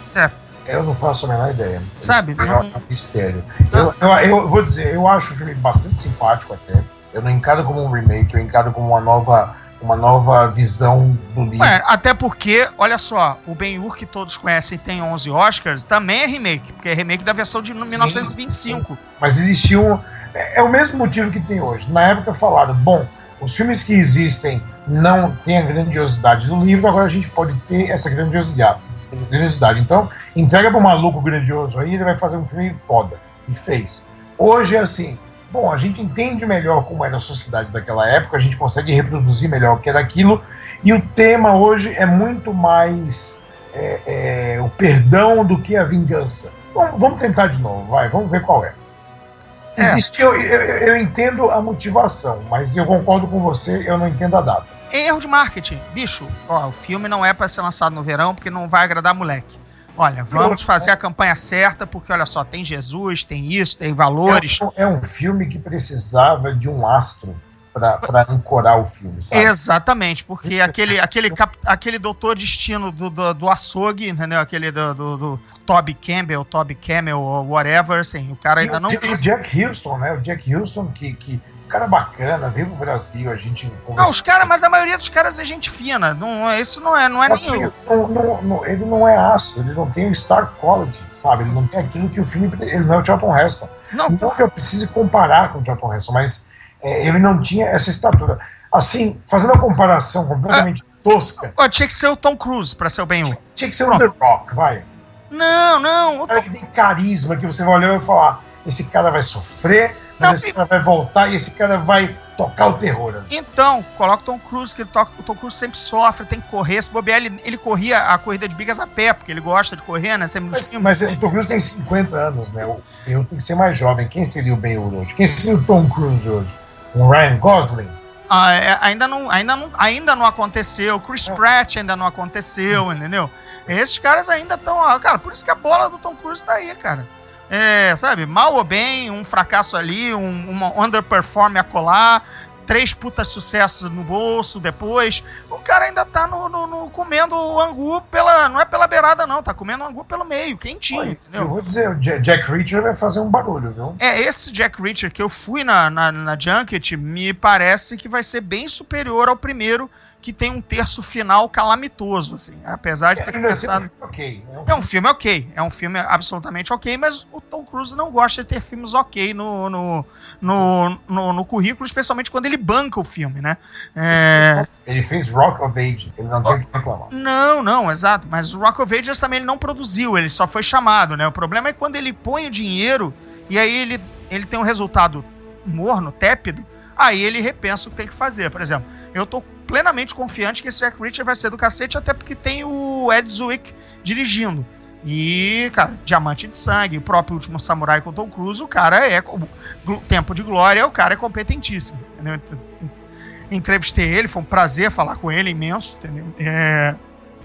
Certo? Eu não faço a menor ideia. Sabe, É um mistério. Eu, eu, eu vou dizer, eu acho o filme bastante simpático até. Eu não encaro como um remake, eu encaro como uma nova, uma nova visão do livro. Ué, até porque, olha só, o Ben Hur que todos conhecem e tem 11 Oscars, também é remake, porque é remake da versão de 1925. Mas existiam. É, o mesmo motivo que tem hoje. Na época falaram, bom, os filmes que existem não têm a grandiosidade do livro, agora a gente pode ter essa grandiosidade. grandiosidade. Então, entrega para um maluco grandioso aí, ele vai fazer um filme foda. E fez. Hoje é assim. Bom, a gente entende melhor como era a sociedade daquela época, a gente consegue reproduzir melhor o que era aquilo, e o tema hoje é muito mais é, é, o perdão do que a vingança. Vamos, vamos tentar de novo, vai, vamos ver qual é. É. Eu, eu, entendo a motivação, mas eu concordo com você, eu não entendo a data. Erro de marketing. Bicho, ó, o filme não é pra ser lançado no verão porque não vai agradar moleque. Olha, vamos fazer a campanha certa, porque olha só, tem Jesus, tem isso, tem valores. É um, é um filme que precisava de um astro para ancorar o filme, sabe? Exatamente, porque aquele, aquele, cap- aquele doutor destino do, do, do açougue, entendeu? Aquele do, do, do Toby Campbell, Toby Campbell, whatever, assim, o cara ainda E não tem. o Jack Houston, né? O Jack Houston, que, que cara bacana, veio pro Brasil, a gente Não, os caras, mas a maioria dos caras é gente fina. Não, isso não é, não é que nenhum. não- não- não- ele não é aço, ele não tem o star quality, sabe? Ele não tem aquilo que o filme. Ele não é o Charlton Heston. Não, Não que eu precise comparar com o Charlton Heston, mas é, ele não tinha essa estatura. Assim, fazendo a comparação completamente tosca, ó, tinha que ser o Tom Cruise pra ser o Ben Hur. tinha que ser o The Rock, vai. Não, não, o cara que tem carisma, que você vai olhar e vai falar: esse cara vai sofrer, mas Não, esse cara vai voltar e esse cara vai tocar o terror. Então, coloca o Tom Cruise, que ele toca, o Tom Cruise sempre sofre, tem que correr. Se bobear, ele, ele corria a corrida de bigas a pé, porque ele gosta de correr, né? Sempre Mas, mas o Tom Cruise tem 50 anos, né? O Ben tem que ser mais jovem. Quem seria o Ben hoje? Quem seria o Tom Cruise hoje? Um Ryan Gosling? Ah, é, ainda, não, ainda, não, ainda não aconteceu. O Chris É. Pratt ainda não aconteceu, entendeu? Esses caras ainda estão. Cara, por isso que a bola do Tom Cruise tá aí, cara. É, sabe, mal ou bem, um fracasso ali, um uma underperform a colar, três putas sucessos no bolso depois. O cara ainda tá no, no- no- comendo o angu pela. Não é pela beirada, não, tá comendo o angu pelo meio, quentinho, Olha, entendeu? eu vou dizer, o Ja- Jack Reacher vai fazer um barulho, viu? É, esse Jack Reacher que eu fui na, na, na Junket me parece que vai ser bem superior ao primeiro, que tem um terço final calamitoso, assim. Apesar de ter Ainda assim, começado. ok. É um É um filme ok, é um filme absolutamente ok, mas o Tom Cruise não gosta de ter filmes ok no, no, no, no, no currículo, especialmente quando ele banca o filme, né? É, Ele fez Rock of Age, ele não tem o que reclamar. Não, não, exato. Mas o Rock of Ages também ele não produziu, ele só foi chamado, né? O problema é quando ele põe o dinheiro e aí ele, ele tem um resultado morno, tépido, aí ele repensa o que tem que fazer. Por exemplo, eu tô plenamente confiante que esse Jack Reacher vai ser do cacete, até porque tem o Ed Zwick dirigindo. E, cara, Diamante de Sangue, o próprio Último Samurai com Tom Cruise, o cara é. Tempo de Glória, o cara é competentíssimo. Entrevistei ele, foi um prazer falar com ele, imenso, entendeu? É,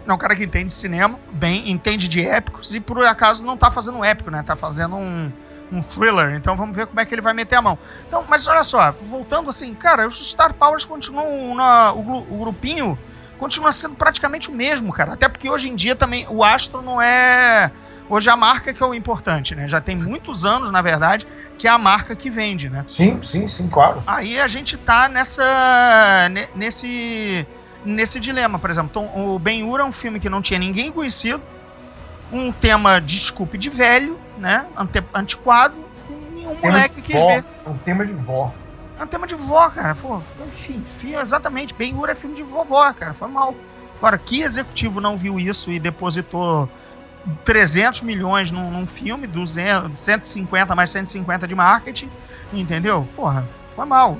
é um cara que entende de cinema, bem, entende de épicos e por acaso não tá fazendo um épico, né? Tá fazendo um, um thriller. Então vamos ver como é que ele vai meter a mão. Então, mas olha só, voltando assim, cara, os Star Powers continuam na, o, o grupinho continua sendo praticamente o mesmo, cara. Até porque hoje em dia também o astro não é Hoje a marca que é o importante, né? Já tem muitos anos, na verdade, que é a marca que vende, né? Sim, sim, sim, claro. Aí a gente tá nessa. ne- nesse. nesse dilema, por exemplo. Então, o Ben-Hur é um filme que não tinha ninguém conhecido, um tema, desculpe, de velho, né? Ante, antiquado, nenhum Tema moleque quis vó, ver. É um tema de vó. É um tema de vó, cara. Pô, enfim, filme, exatamente. Ben-Hur é filme de vovó, cara. Foi mal. Agora, que executivo não viu isso e depositou 300 milhões num, num filme, 200, 150 mais 150 de marketing, entendeu? Porra, foi mal.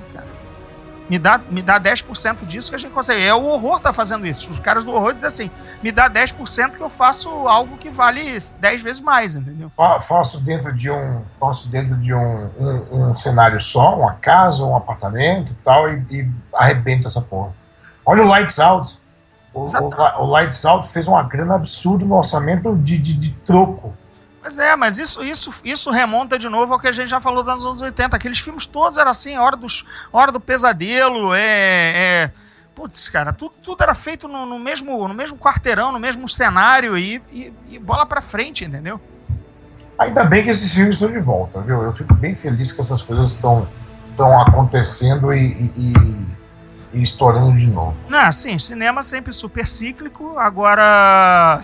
Me dá, me dá 10% disso que a gente consegue. É o horror tá fazendo isso. Os caras do horror dizem assim: me dá 10% que eu faço algo que vale 10 vezes mais, entendeu? Fa- Faço dentro de um, faço dentro de um, um, um cenário só, uma casa, um apartamento e tal, e, e arrebento essa porra. Olha o Lights Out. O, o, o Lights Out fez uma grana absurda no orçamento de, de, de troco. Mas é, mas isso, isso, isso remonta de novo ao que a gente já falou dos anos 80. Aqueles filmes todos eram assim, Hora, dos, hora do Pesadelo, é. é putz, cara, tudo, tudo era feito no, no mesmo, no mesmo quarteirão, no mesmo cenário e, e, e bola pra frente, entendeu? Ainda bem que esses filmes estão de volta, viu? Eu fico bem feliz que essas coisas estão estão acontecendo e, e, e- e estourando de novo. Não, sim, cinema sempre super cíclico. Agora.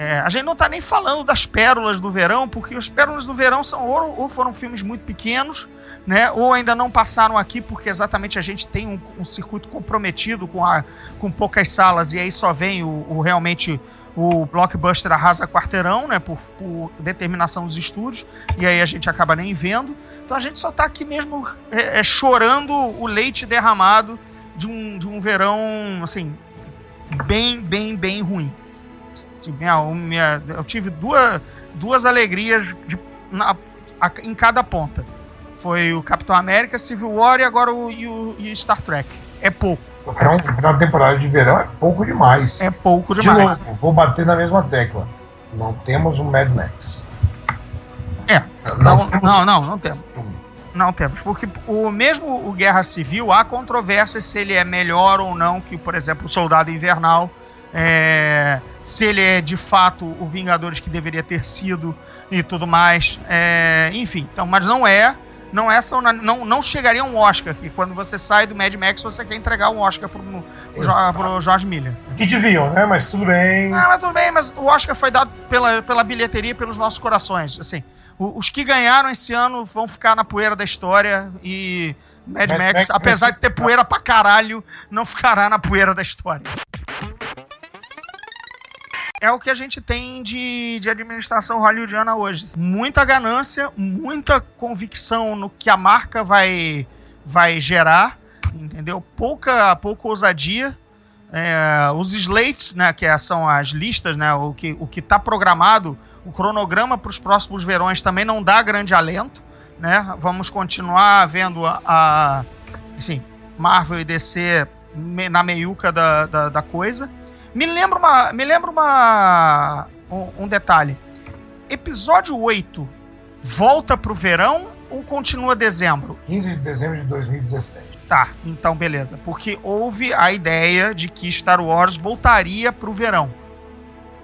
É, a gente não tá nem falando das pérolas do verão, porque as pérolas do verão são ou, ou foram filmes muito pequenos, né? Ou ainda não passaram aqui, porque exatamente a gente tem um, um circuito comprometido com, a, com poucas salas, e aí só vem o, o realmente o blockbuster arrasa quarteirão, né? Por, por determinação dos estúdios, e aí a gente acaba nem vendo. Então a gente só tá aqui mesmo é, é, chorando o leite derramado de um, de um verão, assim, bem, bem, bem ruim. Minha, minha, eu tive duas, duas alegrias de, na- a- em cada ponta. Foi o Capitão América, Civil War e agora o, e o, e o Star Trek. É pouco. Pra, um, uma temporada de verão é pouco demais. É pouco de demais. novo, vou bater na mesma tecla. Não temos um Mad Max. É. Não, não, um não, não temos. Não temos, porque o mesmo o Guerra Civil há controvérsia se ele é melhor ou não que, por exemplo, o Soldado Invernal, é, se ele é de fato o Vingadores que deveria ter sido e tudo mais, é, enfim. Então, mas não é, não é não, não chegaria um Oscar que quando você sai do Mad Max você quer entregar um Oscar pro, pro, Jo- pro George Miller. Que deviam, né? Mas tudo bem. Ah, mas tudo bem, mas o Oscar foi dado pela, pela bilheteria e pelos nossos corações. Assim, os que ganharam esse ano vão ficar na poeira da história e Mad, Mad Max, Max apesar de ter poeira pra caralho, não ficará na poeira da história. É o que a gente tem de, de administração hollywoodiana hoje. Muita ganância, muita convicção no que a marca vai, vai gerar, entendeu? Pouca, pouca ousadia. É, os slates, né, que são as listas, né, o que o está programado, o cronograma para os próximos verões também não dá grande alento, né? Vamos continuar vendo a, a assim, Marvel e DC na meiuca da, da, da coisa. Me lembra uma, me lembra uma um, um detalhe. Episódio 8 volta pro verão ou continua dezembro? 15 de dezembro de 2017. Tá, então beleza. Porque houve a ideia de que Star Wars voltaria pro verão.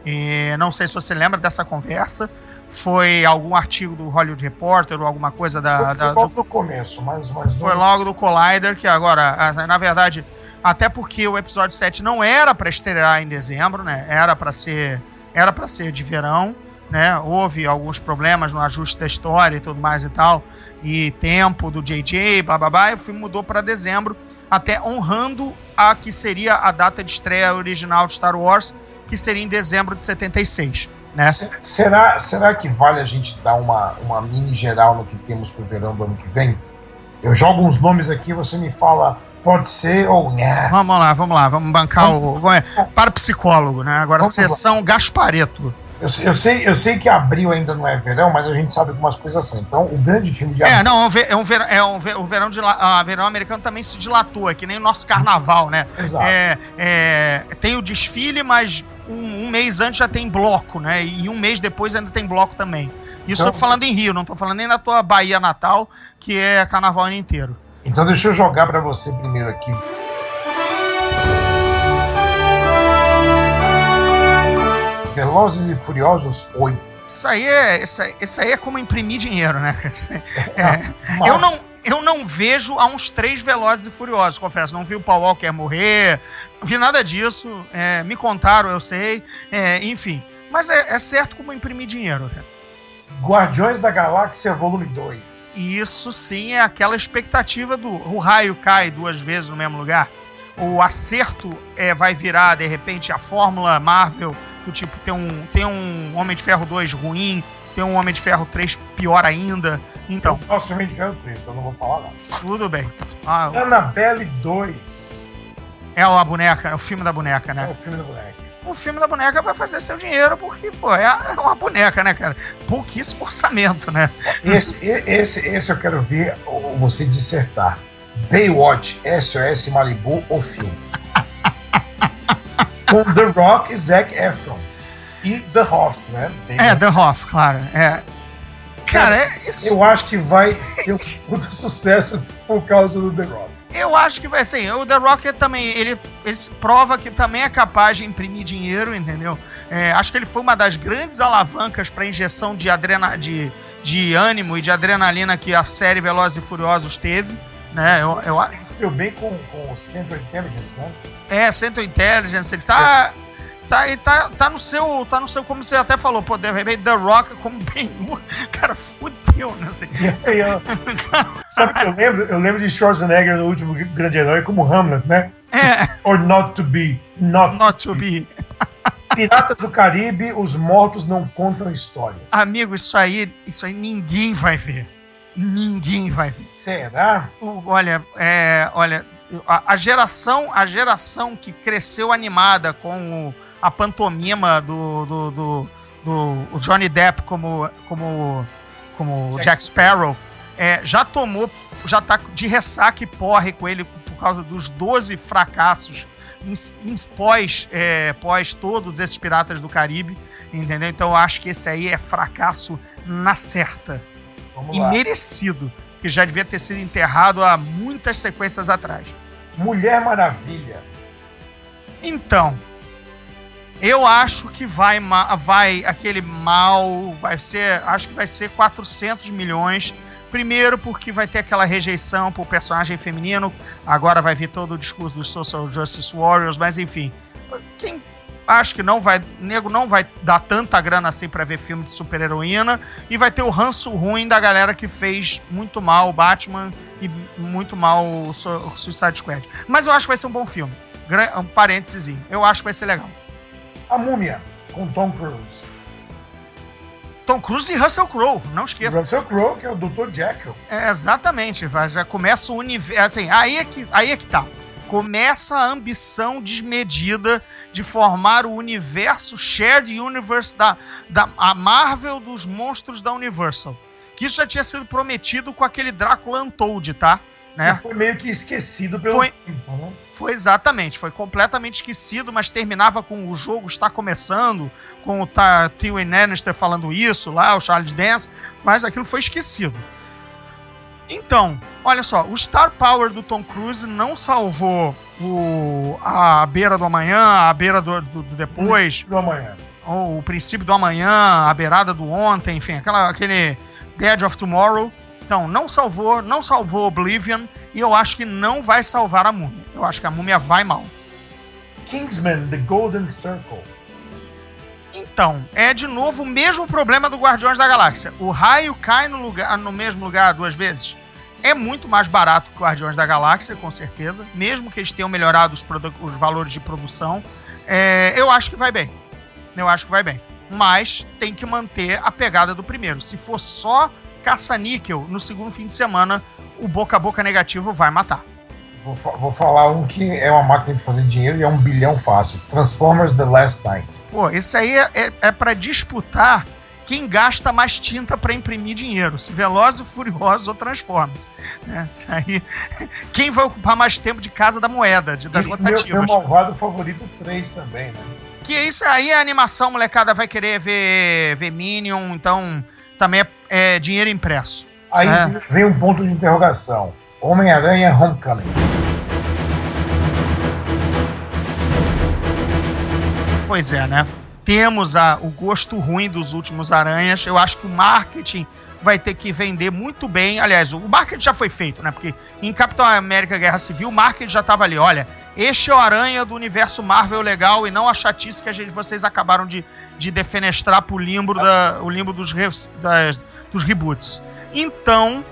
E não sei se você lembra dessa conversa. Foi algum artigo do Hollywood Reporter ou alguma coisa da. Foi, da- foi do- logo no começo, mas, mas foi logo do Collider, que agora, na verdade, até porque o episódio 7 não era para estrear em dezembro, né? Era para ser era para ser de verão, né? Houve alguns problemas no ajuste da história e tudo mais e tal, e tempo do JJ, blá blá blá, e o filme mudou para dezembro, até honrando a que seria a data de estreia original de Star Wars, que seria em dezembro de 76, né? Se- Será, será que vale a gente dar uma, uma mini geral no que temos pro verão do ano que vem? Eu jogo uns nomes aqui, você me fala, pode ser ou não. Vamos lá, vamos lá, vamos bancar o. vamos- Para o psicólogo, né? Agora, sessão Gaspareto. Eu, sei- eu, sei, eu sei que abril ainda não é verão, mas a gente sabe algumas coisas são. Então, o grande filme de É, abril. não, é um, ve- é um verão, é um o verão, de, ah, verão americano também se dilatou, é que nem o nosso carnaval, né? Exato. É, é, tem o desfile, mas um, um mês antes já tem bloco, né? E um mês depois ainda tem bloco também. Isso Então- eu tô falando em Rio, não tô falando nem da tua Bahia natal, que é carnaval o ano inteiro. Então, deixa eu jogar pra você primeiro aqui. Velozes e Furiosos 8. Isso aí é, isso aí, isso aí é como imprimir dinheiro, né? É, eu, não, eu não vejo há uns três Velozes e Furiosos, confesso. Não vi o Paul Walker morrer, não vi nada disso. É, me contaram, eu sei. É, enfim, mas é, é, certo como imprimir dinheiro. Cara. Guardiões da Galáxia Volume 2. Isso sim é aquela expectativa do o raio cai duas vezes no mesmo lugar. O acerto é, vai virar, de repente, a fórmula Marvel do tipo, tem um, tem um Homem de Ferro 2 ruim, tem um Homem de Ferro 3 pior ainda. Então. Gosto Homem de Ferro 3, então não vou falar nada. Tudo bem. Ah, Annabelle 2. É a boneca, é o filme da boneca, né? É o filme da boneca. O filme da boneca vai fazer seu dinheiro, porque, pô, é uma boneca, né, cara? Pouquíssimo orçamento, né? Esse, esse, esse eu quero ver você dissertar. Baywatch, SOS Malibu ou filme? com The Rock e Zac Efron. E The Hoff, né? Tem é, The Hoff, claro. É. Cara, é isso. Eu acho que vai ter um sucesso por causa do The Rock. Eu acho que vai ser. O The Rock é também, ele, ele prova que também é capaz de imprimir dinheiro, entendeu? É, acho que ele foi uma das grandes alavancas para injeção de, adrena, de, de ânimo e de adrenalina que a série Velozes e Furiosos teve. Né? Eu, eu... Ele se deu bem com, com o Central Intelligence, né? É, Central Intelligence, ele tá. É. Tá, ele tá, tá no seu. Tá no seu, como você até falou, pô, de repente The Rock como bem. Cara, fudeu, né? Assim. Sabe o que eu lembro? Eu lembro de Schwarzenegger no último grande herói como Hamlet, né? É. Or not to be. Not, not to be. Piratas do Caribe, os mortos não contam histórias. Amigo, isso aí, isso aí ninguém vai ver. Ninguém vai ver. Será? Olha, é, olha, a, a, geração a geração que cresceu animada com o, a pantomima do, do, do, do Johnny Depp como como como Jack, Jack Sparrow é, já tomou já tá de ressaca e porre com ele por causa dos 12 fracassos em, em pós, é, pós todos esses piratas do Caribe, entendeu? Então eu acho que esse aí é fracasso na certa Vamos e lá. merecido que já devia ter sido enterrado há muitas sequências atrás. Mulher Maravilha. Então, eu acho que vai, vai aquele mal, vai ser, acho que vai ser 400 milhões. Primeiro porque vai ter aquela rejeição por personagem feminino, agora vai vir todo o discurso dos Social Justice Warriors, mas enfim, quem acho que não vai, nego não vai dar tanta grana assim para ver filme de super-heroína e vai ter o ranço ruim da galera que fez muito mal o Batman e muito mal o Suicide Squad. Mas eu acho que vai ser um bom filme. Um parênteses, eu acho que vai ser legal. A Múmia, com Tom Cruise. Tom Cruise e Russell Crowe, não esqueça. Russell Crowe, que é o Dr. Jekyll. É, exatamente, já começa o universo. Assim, aí é que, aí é que tá começa a ambição desmedida de formar o universo Shared Universe da, da a Marvel dos monstros da Universal. Que isso já tinha sido prometido com aquele Drácula Untold, tá? Né? foi meio que esquecido pelo foi, tempo, né? Foi exatamente, foi completamente esquecido, mas terminava com o jogo está começando, com o Tywin Lannister falando isso lá, o Charles Dance, mas aquilo foi esquecido. Então, olha só, o Star Power do Tom Cruise não salvou o, a beira do amanhã, a beira do, do, do depois. Do amanhã. O, o princípio do amanhã, a beirada do ontem, enfim, aquela, aquele Dead of Tomorrow. Então, não salvou, não salvou Oblivion e eu acho que não vai salvar a múmia. Eu acho que a múmia vai mal. Kingsman, The Golden Circle. Então, é de novo o mesmo problema do Guardiões da Galáxia. O raio cai no, lugar, no mesmo lugar duas vezes. É muito mais barato que o Guardiões da Galáxia, com certeza. Mesmo que eles tenham melhorado os, os valores de produção. É, eu acho que vai bem. Eu acho que vai bem. Mas tem que manter a pegada do primeiro. Se for só caça-níquel no segundo fim de semana, o boca a boca negativo vai matar. Vou, vou, falar um que é uma máquina de fazer dinheiro e é um bilhão fácil. Transformers The Last Night. Pô, esse aí é, é, é para disputar quem gasta mais tinta para imprimir dinheiro, se Velozes, Furiosos ou Transformers. É, isso aí, quem vai ocupar mais tempo de casa da moeda, de, das e rotativas. Meu, meu malvado favorito 3 também, né? Que isso aí, a animação, molecada vai querer ver, ver Minion, então também é, é dinheiro impresso. Aí vem um ponto de interrogação. Homem-Aranha Homecoming. Pois é, né? temos a, o gosto ruim dos últimos Aranhas. Eu acho que o marketing vai ter que vender muito bem. Aliás, o marketing já foi feito, né? Porque em Capitão América Guerra Civil, o marketing já estava ali. Olha, este é o Aranha do universo Marvel legal e não a chatice que a gente, vocês acabaram de, de defenestrar pro limbo, da, o limbo dos, das, dos reboots. Então,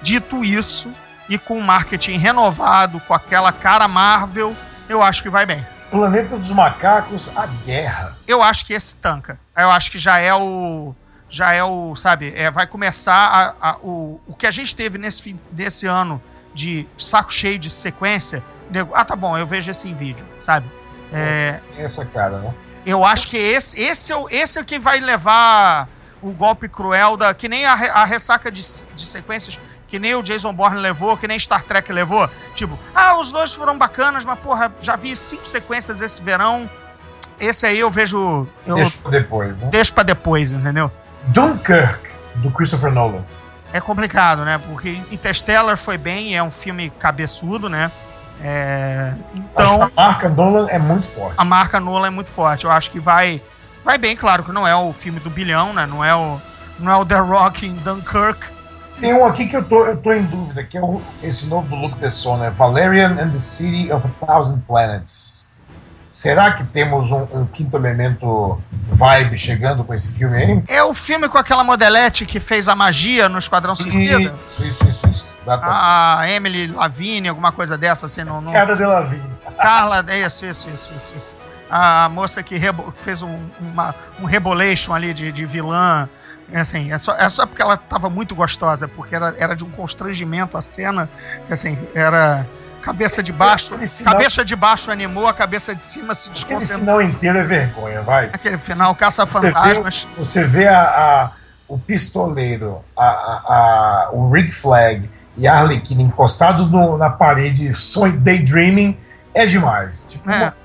dito isso, e com o marketing renovado, com aquela cara Marvel, eu acho que vai bem. Planeta dos Macacos, a guerra. Eu acho que esse tanca. Eu acho que já é o. Já é o. Sabe, é, vai começar a, a, o, o que a gente teve nesse, fim, nesse ano de saco cheio de sequência. Nego, ah, tá bom, eu vejo esse em vídeo, sabe? É, Essa cara, né? eu acho que esse, esse, é o, esse é o que vai levar o golpe cruel da. Que nem a, a ressaca de, de sequências, que nem o Jason Bourne levou, que nem Star Trek levou. Tipo, ah, os dois foram bacanas, mas porra, já vi cinco sequências esse verão. Esse aí eu vejo. Eu Deixa pra depois, né? deixo pra depois, entendeu? Dunkirk, do Christopher Nolan. É complicado, né? Porque Interstellar foi bem, é um filme cabeçudo, né? É, Então. A marca Nolan é muito forte. a marca Nolan é muito forte. Eu acho que vai vai bem, claro que não é o filme do bilhão, né? Não é o não é o The Rock em Dunkirk. Tem um aqui que eu tô, eu tô em dúvida, que é o- esse novo do Luc Besson, né? Valerian and the City of a Thousand Planets. Será que temos um, um quinto elemento vibe chegando com esse filme aí? É o filme com aquela modelete que fez a magia no Esquadrão Suicida. Isso, isso, isso, isso. Exatamente. A Emily Lavigne, alguma coisa dessa, assim, não, não Cara de Lavigne. Carla, é isso, isso, isso, isso, isso. A moça que, rebo- que fez um, uma, um rebolation ali de, de vilã. É Assim, é, só, é só porque ela tava muito gostosa, porque era, era de um constrangimento a cena, que assim, era cabeça de baixo, final- cabeça de baixo animou, a cabeça de cima se Aquele desconcentrou. final inteiro é vergonha, vai. Aquele final, Você caça-fantasmas. vê, você vê a, a- o pistoleiro, a- a- o Rick Flag e a Arlequina encostados no- na parede, sonho, daydreaming, é demais. Tipo, É. uma-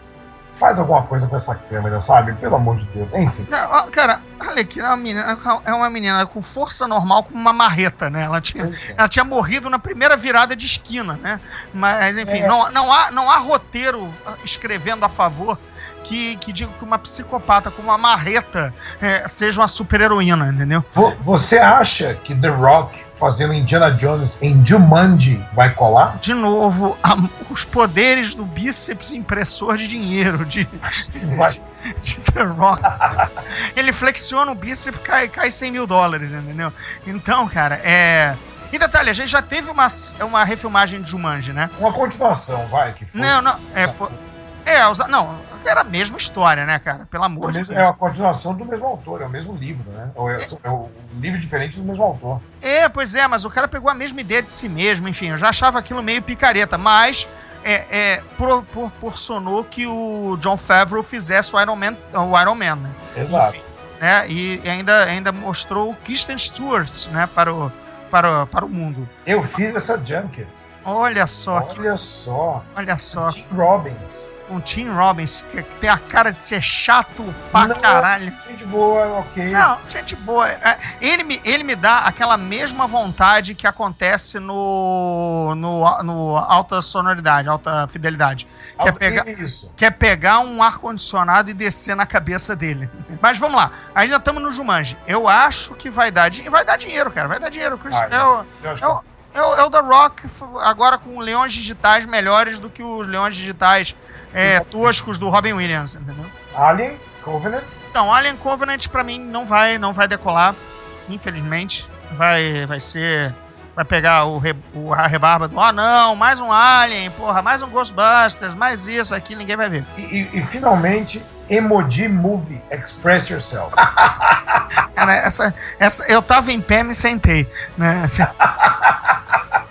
faz alguma coisa com essa câmera, sabe? Pelo amor de Deus. Enfim. Cara, a Arlequina é uma menina, é uma menina com força normal, com uma marreta, né? Ela tinha, é. ela tinha morrido na primeira virada de esquina, né? Mas, enfim, É. não, não, há, não há roteiro ah, escrevendo a favor que, que diga que uma psicopata com uma marreta é, seja uma super-heroína, entendeu? Vo- Você acha que The Rock fazendo Indiana Jones em Jumanji vai colar? De novo, a- os poderes do bíceps impressor de dinheiro, de, Vai. de The Rock. Ele flexiona o bíceps e cai, cai 100 mil dólares, entendeu? Então, cara, é. E detalhe, a gente já teve uma, uma refilmagem de Jumanji, né? Uma continuação, vai. Que foi, Não, não, é, foi, é, os- não, era a mesma história, né, cara? Pelo É amor o de mesmo- Deus. é a continuação do mesmo autor, é o mesmo livro, né? Ou É, é um livro diferente do mesmo autor. É, pois é, mas o cara pegou a mesma ideia de si mesmo, enfim, eu já achava aquilo meio picareta, mas é, é, pro- proporcionou que o John Favreau fizesse o Iron Man, o Iron Man né? Exato. Enfim, né? E ainda, ainda mostrou o Kristen Stewart, né, para o, para, o- para o mundo. Eu fiz essa junket. Olha só, que- Olha só. olha só, Tim Robbins. um Tim Robbins que tem a cara de ser chato pra Não. caralho. Gente boa, ok. Não, gente boa. É, Ele me, ele me dá aquela mesma vontade que acontece no, no, no alta sonoridade, alta fidelidade. Quer Algo- pegar, Isso. quer pegar um ar-condicionado e descer na cabeça dele. Mas vamos lá, ainda estamos no Jumanji. Eu acho que vai dar, vai dar dinheiro, cara. Vai dar dinheiro. Chris, Vai, é, o, é, o, é, o, é o The Rock agora com leões digitais melhores do que os leões digitais é, toscos do Robin Williams, entendeu? Alien, Covenant. Então, Alien Covenant pra mim não vai, não vai decolar, infelizmente. Vai, vai ser, vai pegar o, re, o a rebarba do, ah não, mais um Alien, porra, mais um Ghostbusters, mais isso aqui, ninguém vai ver. E, e- e, finalmente, Emoji Movie, Express Yourself. Cara, essa, essa, eu tava em pé, me sentei, né?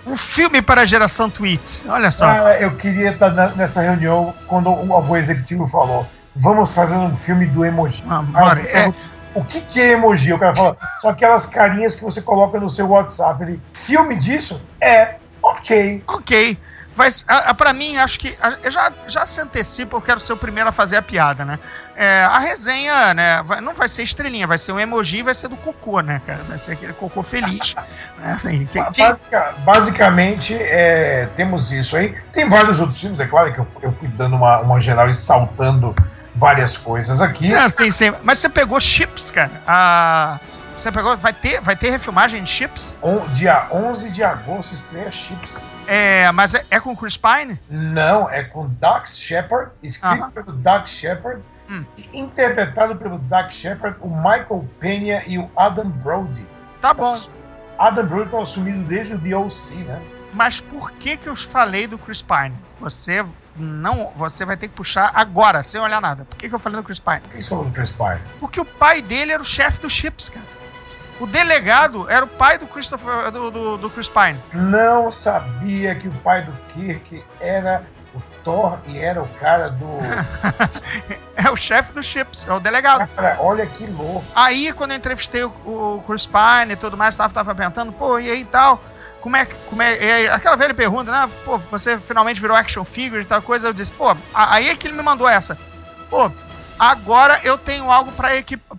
Um filme para a geração tweets, olha só. Cara, eu queria estar nessa reunião quando um algum executivo falou: vamos fazer um filme do emoji. Ah, bora, é, O que, que é emoji? O cara fala: são aquelas carinhas que você coloca no seu WhatsApp. Ele, filme disso? É, ok. Ok. Vai, a, a, pra mim, acho que. a- eu já, já se antecipa, eu quero ser o primeiro a fazer a piada, né? É, a resenha, né? vai- não vai ser estrelinha, vai ser um emoji vai ser do cocô, né, cara? Vai ser aquele cocô feliz. né? Assim, Basica- basicamente, é, temos isso aí. Tem vários outros filmes, é claro que eu, eu fui dando uma, uma geral e saltando várias coisas aqui. Ah, sim, sim. Mas você pegou Chips, cara. Ah, você pegou. Vai ter, vai ter refilmagem de Chips? On- dia 11 de agosto estreia Chips. É, mas é, é com Chris Pine? Não, é com Dax Shepard, escrito Aham. pelo Dax Shepard, Hum. interpretado pelo Dax Shepard, o Michael Penha e o Adam Brody. Tá bom. Adam Brody tá assumido desde o The O.C., né? Mas por que que eu falei do Chris Pine? Você não, você vai ter que puxar agora, sem olhar nada. Por que que eu falei do Chris Pine? Por que você falou do Chris Pine? Porque o pai dele era o chefe do Chips, cara. O delegado era o pai do Christopher do, do, do Chris Pine. Não sabia que o pai do Kirk era o Thor e era o cara do. É o chefe do Chips, é o delegado. Cara, olha que louco. Aí, quando eu entrevistei o, o Chris Pine e tudo mais, tava, tava perguntando, pô, e aí e tal, como é que. Como é, aí, aquela velha pergunta, né? Pô, você finalmente virou action figure e tal coisa. Eu disse, pô, aí é que ele me mandou essa. Pô, agora eu tenho algo pra,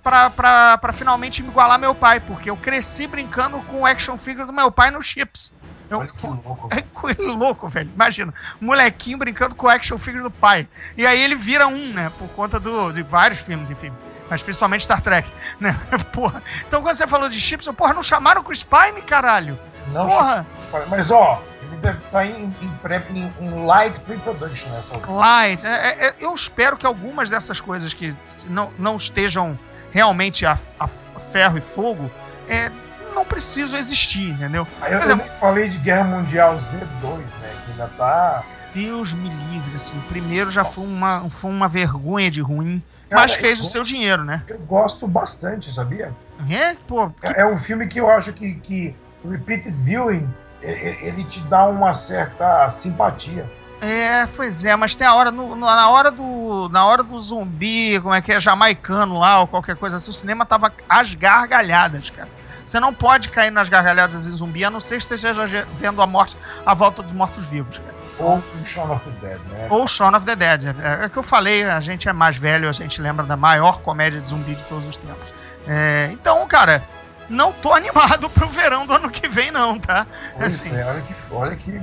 pra, pra, pra finalmente me igualar meu pai, porque eu cresci brincando com o action figure do meu pai no Chips. Eu, Olha que louco. é coisa louco, velho. Imagina, molequinho brincando com o action figure do pai. E aí ele vira um, né? Por conta do, de vários filmes, enfim. Mas principalmente Star Trek, né? Porra. Então quando você falou de chips, eu, porra, não chamaram o Chris Pine, caralho? Não Porra! Mas ó, ele deve estar em, em, pré- em- em light pre-production nessa altura. Light. É, é, eu espero que algumas dessas coisas que não, não estejam realmente a, a ferro e fogo é, não precisam existir, entendeu? Aí eu, exemplo- falei de Guerra Mundial Z2, né? Que ainda tá. Deus me livre, assim. Primeiro já foi uma, foi uma vergonha de ruim, Cara, mas fez eu- o seu dinheiro, né? Eu gosto bastante, sabia? É, pô, que É, é um filme que eu acho que, que repeated viewing ele te dá uma certa simpatia. É, pois é, mas tem a hora no- na hora do na hora do zumbi, como é que é jamaicano lá ou qualquer coisa assim, o cinema tava às gargalhadas, cara. Você não pode cair nas gargalhadas em zumbi, a não ser que você esteja vendo a morte, a volta dos mortos-vivos, cara. Ou o Shaun of the Dead, né? Ou Shaun of the Dead. É, é que eu falei, a gente é mais velho, a gente lembra da maior comédia de zumbi de todos os tempos. É, então, cara, não tô animado pro verão do ano que vem, não, tá? Pois assim. é, olha que, olha que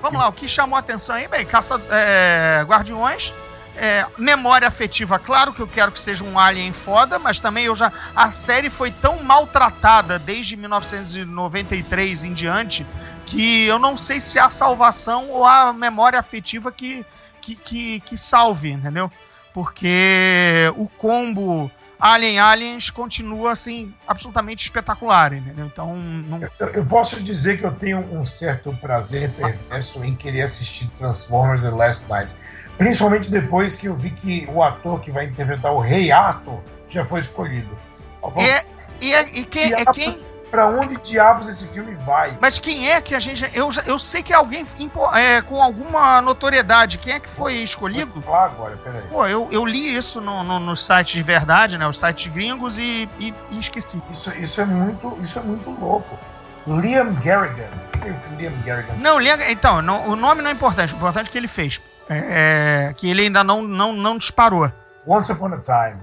Vamos lá, o que chamou a atenção aí, bem, caça é, guardiões. é, memória afetiva, claro que eu quero que seja um alien foda, mas também eu já. A série foi tão maltratada desde 1993 em diante que eu não sei se há salvação ou há memória afetiva que, que, que, que salve, entendeu? Porque o combo Alien Aliens continua assim absolutamente espetacular, entendeu? Então não, Eu, eu posso dizer que eu tenho um certo prazer perverso em querer assistir Transformers The Last Night. Principalmente depois que eu vi que o ator que vai interpretar o Rei Arthur já foi escolhido. Falo, É, e, é, e quem, é quem. Pra onde diabos esse filme vai? Mas quem é que a gente. Eu, eu sei que é alguém é, com alguma notoriedade. Quem é que foi Vou escolhido? falar agora, peraí. Pô, eu, eu li isso no, no, no site de verdade, né? Os sites gringos e, e, e esqueci. Isso, isso, é muito, isso é muito louco. Liam Garrigan. É o Liam Garrigan? Não, liga. Então, não- o nome não é importante. O importante é o que ele fez. É, é, que ele ainda não, não, não disparou. Once Upon a Time.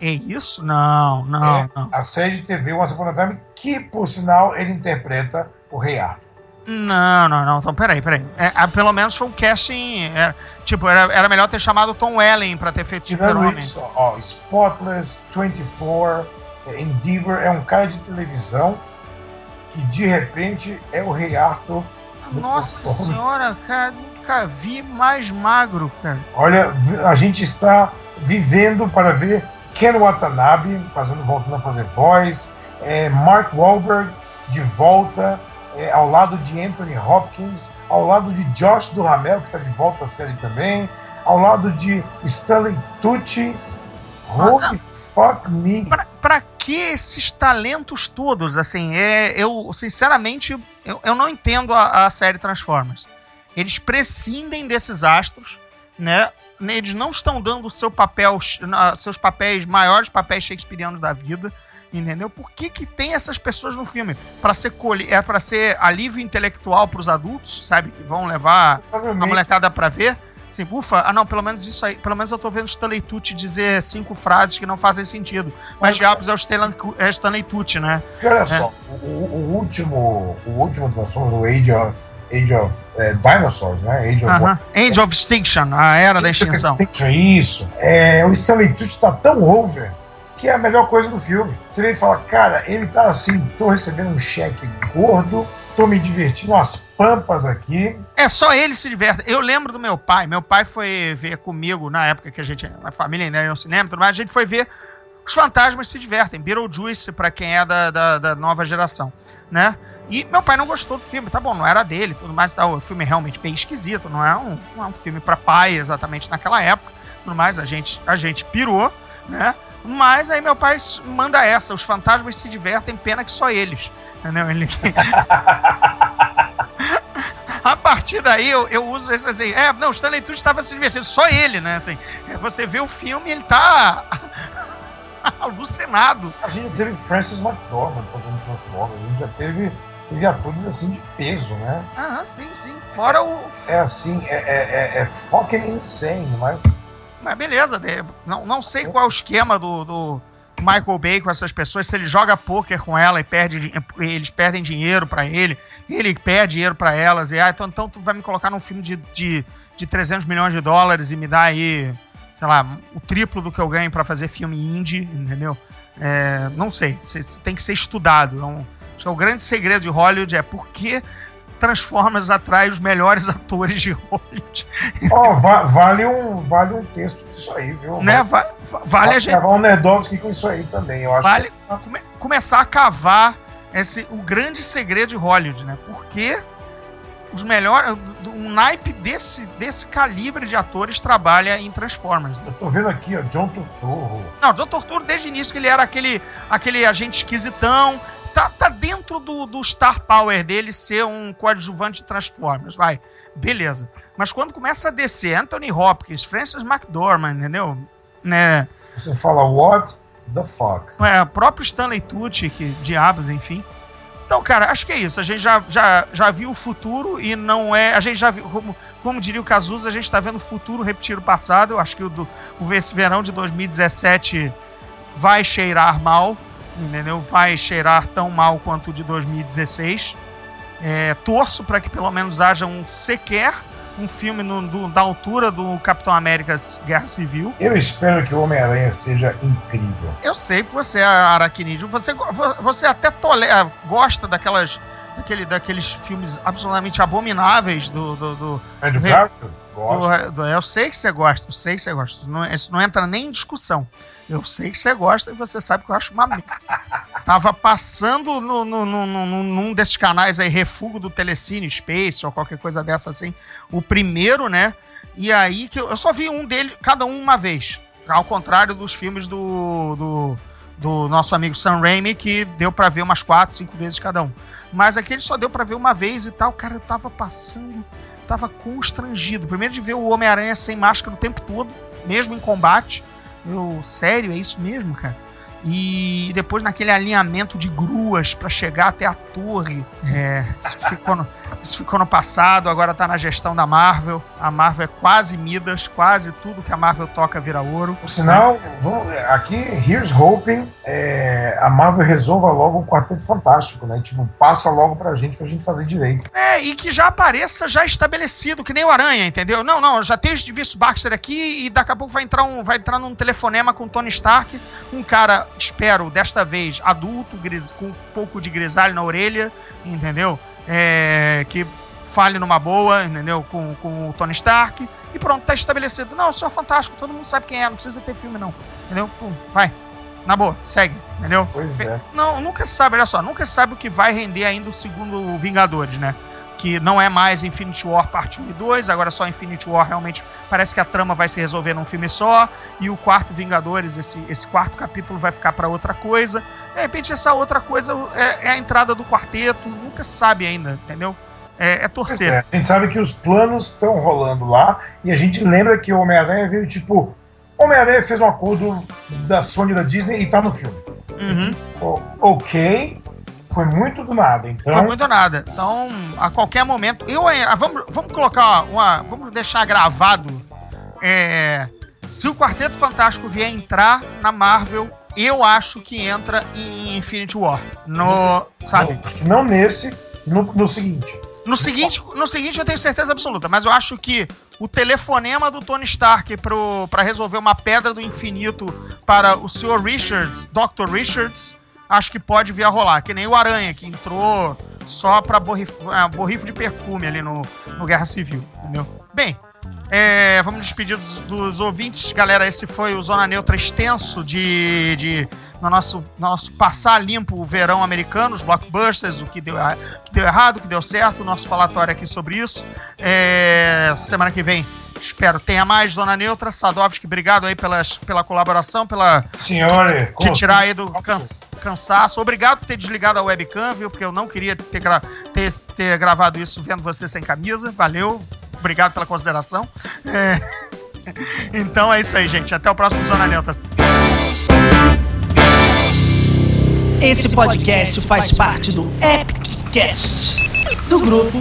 É isso? Não, não, É, não. A série de TV Once Upon a Time, que, por sinal, ele interpreta o Rei Arthur. Não, não, não. Então, peraí, peraí. É, pelo menos foi um casting. é, tipo, era, era melhor ter chamado Tom Welling pra ter feito Super-Homem. isso, ó, Spotless, 24, é, Endeavor, é um cara de televisão que de repente é o Rei Arthur. Nossa senhora, cara, nunca vi mais magro, cara. Olha, a gente está vivendo para ver Ken Watanabe fazendo, voltando a fazer voz, é, Mark Wahlberg de volta, é, ao lado de Anthony Hopkins, ao lado de Josh Duhamel, que está de volta à série também, ao lado de Stanley Tucci. Holy fuck me! Pra, pra que esses talentos todos? Assim, é, eu, sinceramente, eu, eu não entendo a, a série Transformers. Eles prescindem desses astros, né? Eles não estão dando seu papel, seus papéis, maiores papéis shakespearianos da vida, entendeu? Por que, que tem essas pessoas no filme? Para ser, é para ser alívio intelectual para os adultos, sabe? Que vão levar a molecada pra ver. Assim, ufa, ah não, pelo menos isso aí, pelo menos eu tô vendo o Stanley Tucci dizer cinco frases que não fazem sentido. Mas Mas- diabos é o Stanley, é Stanley Tucci, né? Olha só, o, o último, o último Transformers, o Age of Age of é, Dinosaurs, né? Age of Aham. Age of Extinction, a era da extinção. Isso. É, o Stanley Tucci tá tão over que é a melhor coisa do filme. Você vem e fala, cara, ele tá assim, tô recebendo um cheque gordo, tô me divertindo umas pampas aqui. É, só ele se diverte. Eu lembro do meu pai. Meu pai foi ver comigo na época que a gente, a família ainda ia ao cinema tudo mais. A gente foi ver Os Fantasmas se Divertem. Beetlejuice, pra quem é da, da, da nova geração, né? E meu pai não gostou do filme. Tá bom, não era dele tudo mais. Tá, o filme é realmente bem esquisito. Não é um, não é um filme pra pai exatamente naquela época. Tudo mais. A gente, a gente pirou, né? Mas aí meu pai manda essa. Os fantasmas se divertem, pena que só eles. Entendeu? Ele... A partir daí eu, eu uso esse assim. É, não, o Stanley Tucci estava se divertindo, só ele, né? Assim, é, você vê o filme e ele tá alucinado. A gente teve Francis McDormand fazendo Transformers, a gente já teve, teve atores assim de peso, né? Ah, sim, sim. Fora o. É assim, é, é, é, é fucking insane, mas. Mas beleza, não, não sei qual é o esquema do, do Michael Bay com essas pessoas, se ele joga pôquer com ela e perde, eles perdem dinheiro pra ele, ele perde dinheiro pra elas, e ah, então, então tu vai me colocar num filme de, de, de 300 milhões de dólares e me dá aí, sei lá, o triplo do que eu ganho pra fazer filme indie, entendeu? É, não sei, se- se tem que ser estudado. É um- acho que é o grande segredo de Hollywood é por que Transformers atrai os melhores atores de Hollywood. Ó, va- vale, um, vale um texto disso aí, viu? né? Va- va- vale a gente gravar um Nerdovski com isso aí também, eu acho. vale come- começar a cavar esse, o grande segredo de Hollywood, né? Porque os melhores. Um naipe desse, desse calibre de atores trabalha em Transformers. Né? Eu tô vendo aqui, ó, John Turturro. Não, John Torturo, desde o início, que ele era aquele, aquele agente esquisitão. Tá, tá dentro do, do Star Power dele ser um coadjuvante de Transformers, vai. Beleza. Mas quando começa a descer Anthony Hopkins, Francis McDormand, entendeu? Né? Você fala, what the fuck? É, o próprio Stanley Tucci, que diabos, enfim. Então, cara, acho que é isso. A gente já, já, já viu o futuro e não é. A gente já viu, como, como diria o Cazuza, a gente tá vendo o futuro repetir o passado. Eu acho que o, do, o esse verão de 2017 vai cheirar mal, entendeu? Vai cheirar tão mal quanto o de 2016. É, torço para que pelo menos haja um sequer um filme no- do- da altura do Capitão América Guerra Civil. Eu espero que o Homem-Aranha seja incrível. Eu sei que você é aracnídeo, você, você até tolera, gosta daquelas, daquele, daqueles filmes absolutamente abomináveis do. do, do, Andrew Re- Garfield? Gosto. do- eu sei que você gosta, eu sei que você gosta. Isso não, isso não entra nem em discussão. Eu sei que você gosta e você sabe que eu acho uma merda. Tava passando no, no, no- no- num desses canais aí, Refúgio do Telecine Space ou qualquer coisa dessa assim. O primeiro, né? E aí que eu, eu só vi um dele, cada um uma vez. Ao contrário dos filmes do, do, do nosso amigo Sam Raimi, que deu pra ver umas quatro, cinco vezes cada um. Mas aquele só deu pra ver uma vez e tal. Cara, eu tava passando, tava constrangido. Primeiro de ver o Homem-Aranha sem máscara o tempo todo, mesmo em combate. Eu, sério, é isso mesmo, cara? E depois naquele alinhamento de gruas pra chegar até a torre. É, isso, ficou no, isso ficou no passado, agora tá na gestão da Marvel. A Marvel é quase Midas, quase tudo que a Marvel toca vira ouro. Por sinal, vamos, aqui, here's hoping é, a Marvel resolva logo o Quarteto Fantástico, né? Tipo, passa logo pra gente, pra gente fazer direito. É, e que já apareça já estabelecido, que nem o Aranha, entendeu? Não, não, já tem o Steve Baxter aqui e daqui a pouco vai entrar, um, vai entrar num telefonema com o Tony Stark, um cara, espero, desta vez, adulto, gris- com um pouco de grisalho na orelha, entendeu? É, que fale numa boa, entendeu? Com, com o Tony Stark e pronto, tá estabelecido. Não, o Senhor Fantástico, todo mundo sabe quem é, não precisa ter filme não, entendeu? Pum, vai, na boa, segue, entendeu? Pois é. Não, nunca sabe, olha só, nunca sabe o que vai render ainda o segundo Vingadores, né? Que não é mais Infinity War parte 1 e 2, agora só Infinity War realmente parece que a trama vai se resolver num filme só, e o quarto Vingadores, esse, esse quarto capítulo vai ficar pra outra coisa. De repente, essa outra coisa é, é a entrada do quarteto, nunca se sabe ainda, entendeu? É, é torcer. é. A gente sabe que os planos estão rolando lá e a gente lembra que o Homem-Aranha veio tipo. Homem-Aranha fez um acordo da Sony da Disney e tá no filme. Uhum. O- ok, foi muito do nada. Então, Foi muito nada. Então, a qualquer momento. Eu, eh, vamos, vamos colocar uma. Vamos deixar gravado. é, se o Quarteto Fantástico vier entrar na Marvel, eu acho que entra em Infinity War. No. Sabe? não, acho que não nesse, no, no seguinte. No seguinte, no seguinte eu tenho certeza absoluta, mas eu acho que o telefonema do Tony Stark para resolver uma pedra do infinito para o Sr. Richards, Dr. Richards, acho que pode vir a rolar. Que nem o Aranha, que entrou só pra borrifo, ah, borrifo de perfume ali no, no Guerra Civil, entendeu? Bem, é, vamos despedir dos, dos, ouvintes. Galera, esse foi o Zona Neutra extenso de, de no nosso, nosso passar limpo o verão americano, os blockbusters, o que deu, o que deu errado, o que deu certo, o nosso falatório aqui sobre isso. É, semana que vem Espero tenha mais, Zona Neutra. Sadovski, obrigado aí pelas, pela colaboração, pela. Senhora, te, te tirar aí do cansa, cansaço. Obrigado por ter desligado a webcam, viu? Porque eu não queria ter, gra, ter, ter gravado isso vendo você sem camisa. Valeu. Obrigado pela consideração. É... Então é isso aí, gente. Até o próximo Zona Neutra. Esse podcast faz parte do Epic Cast do grupo.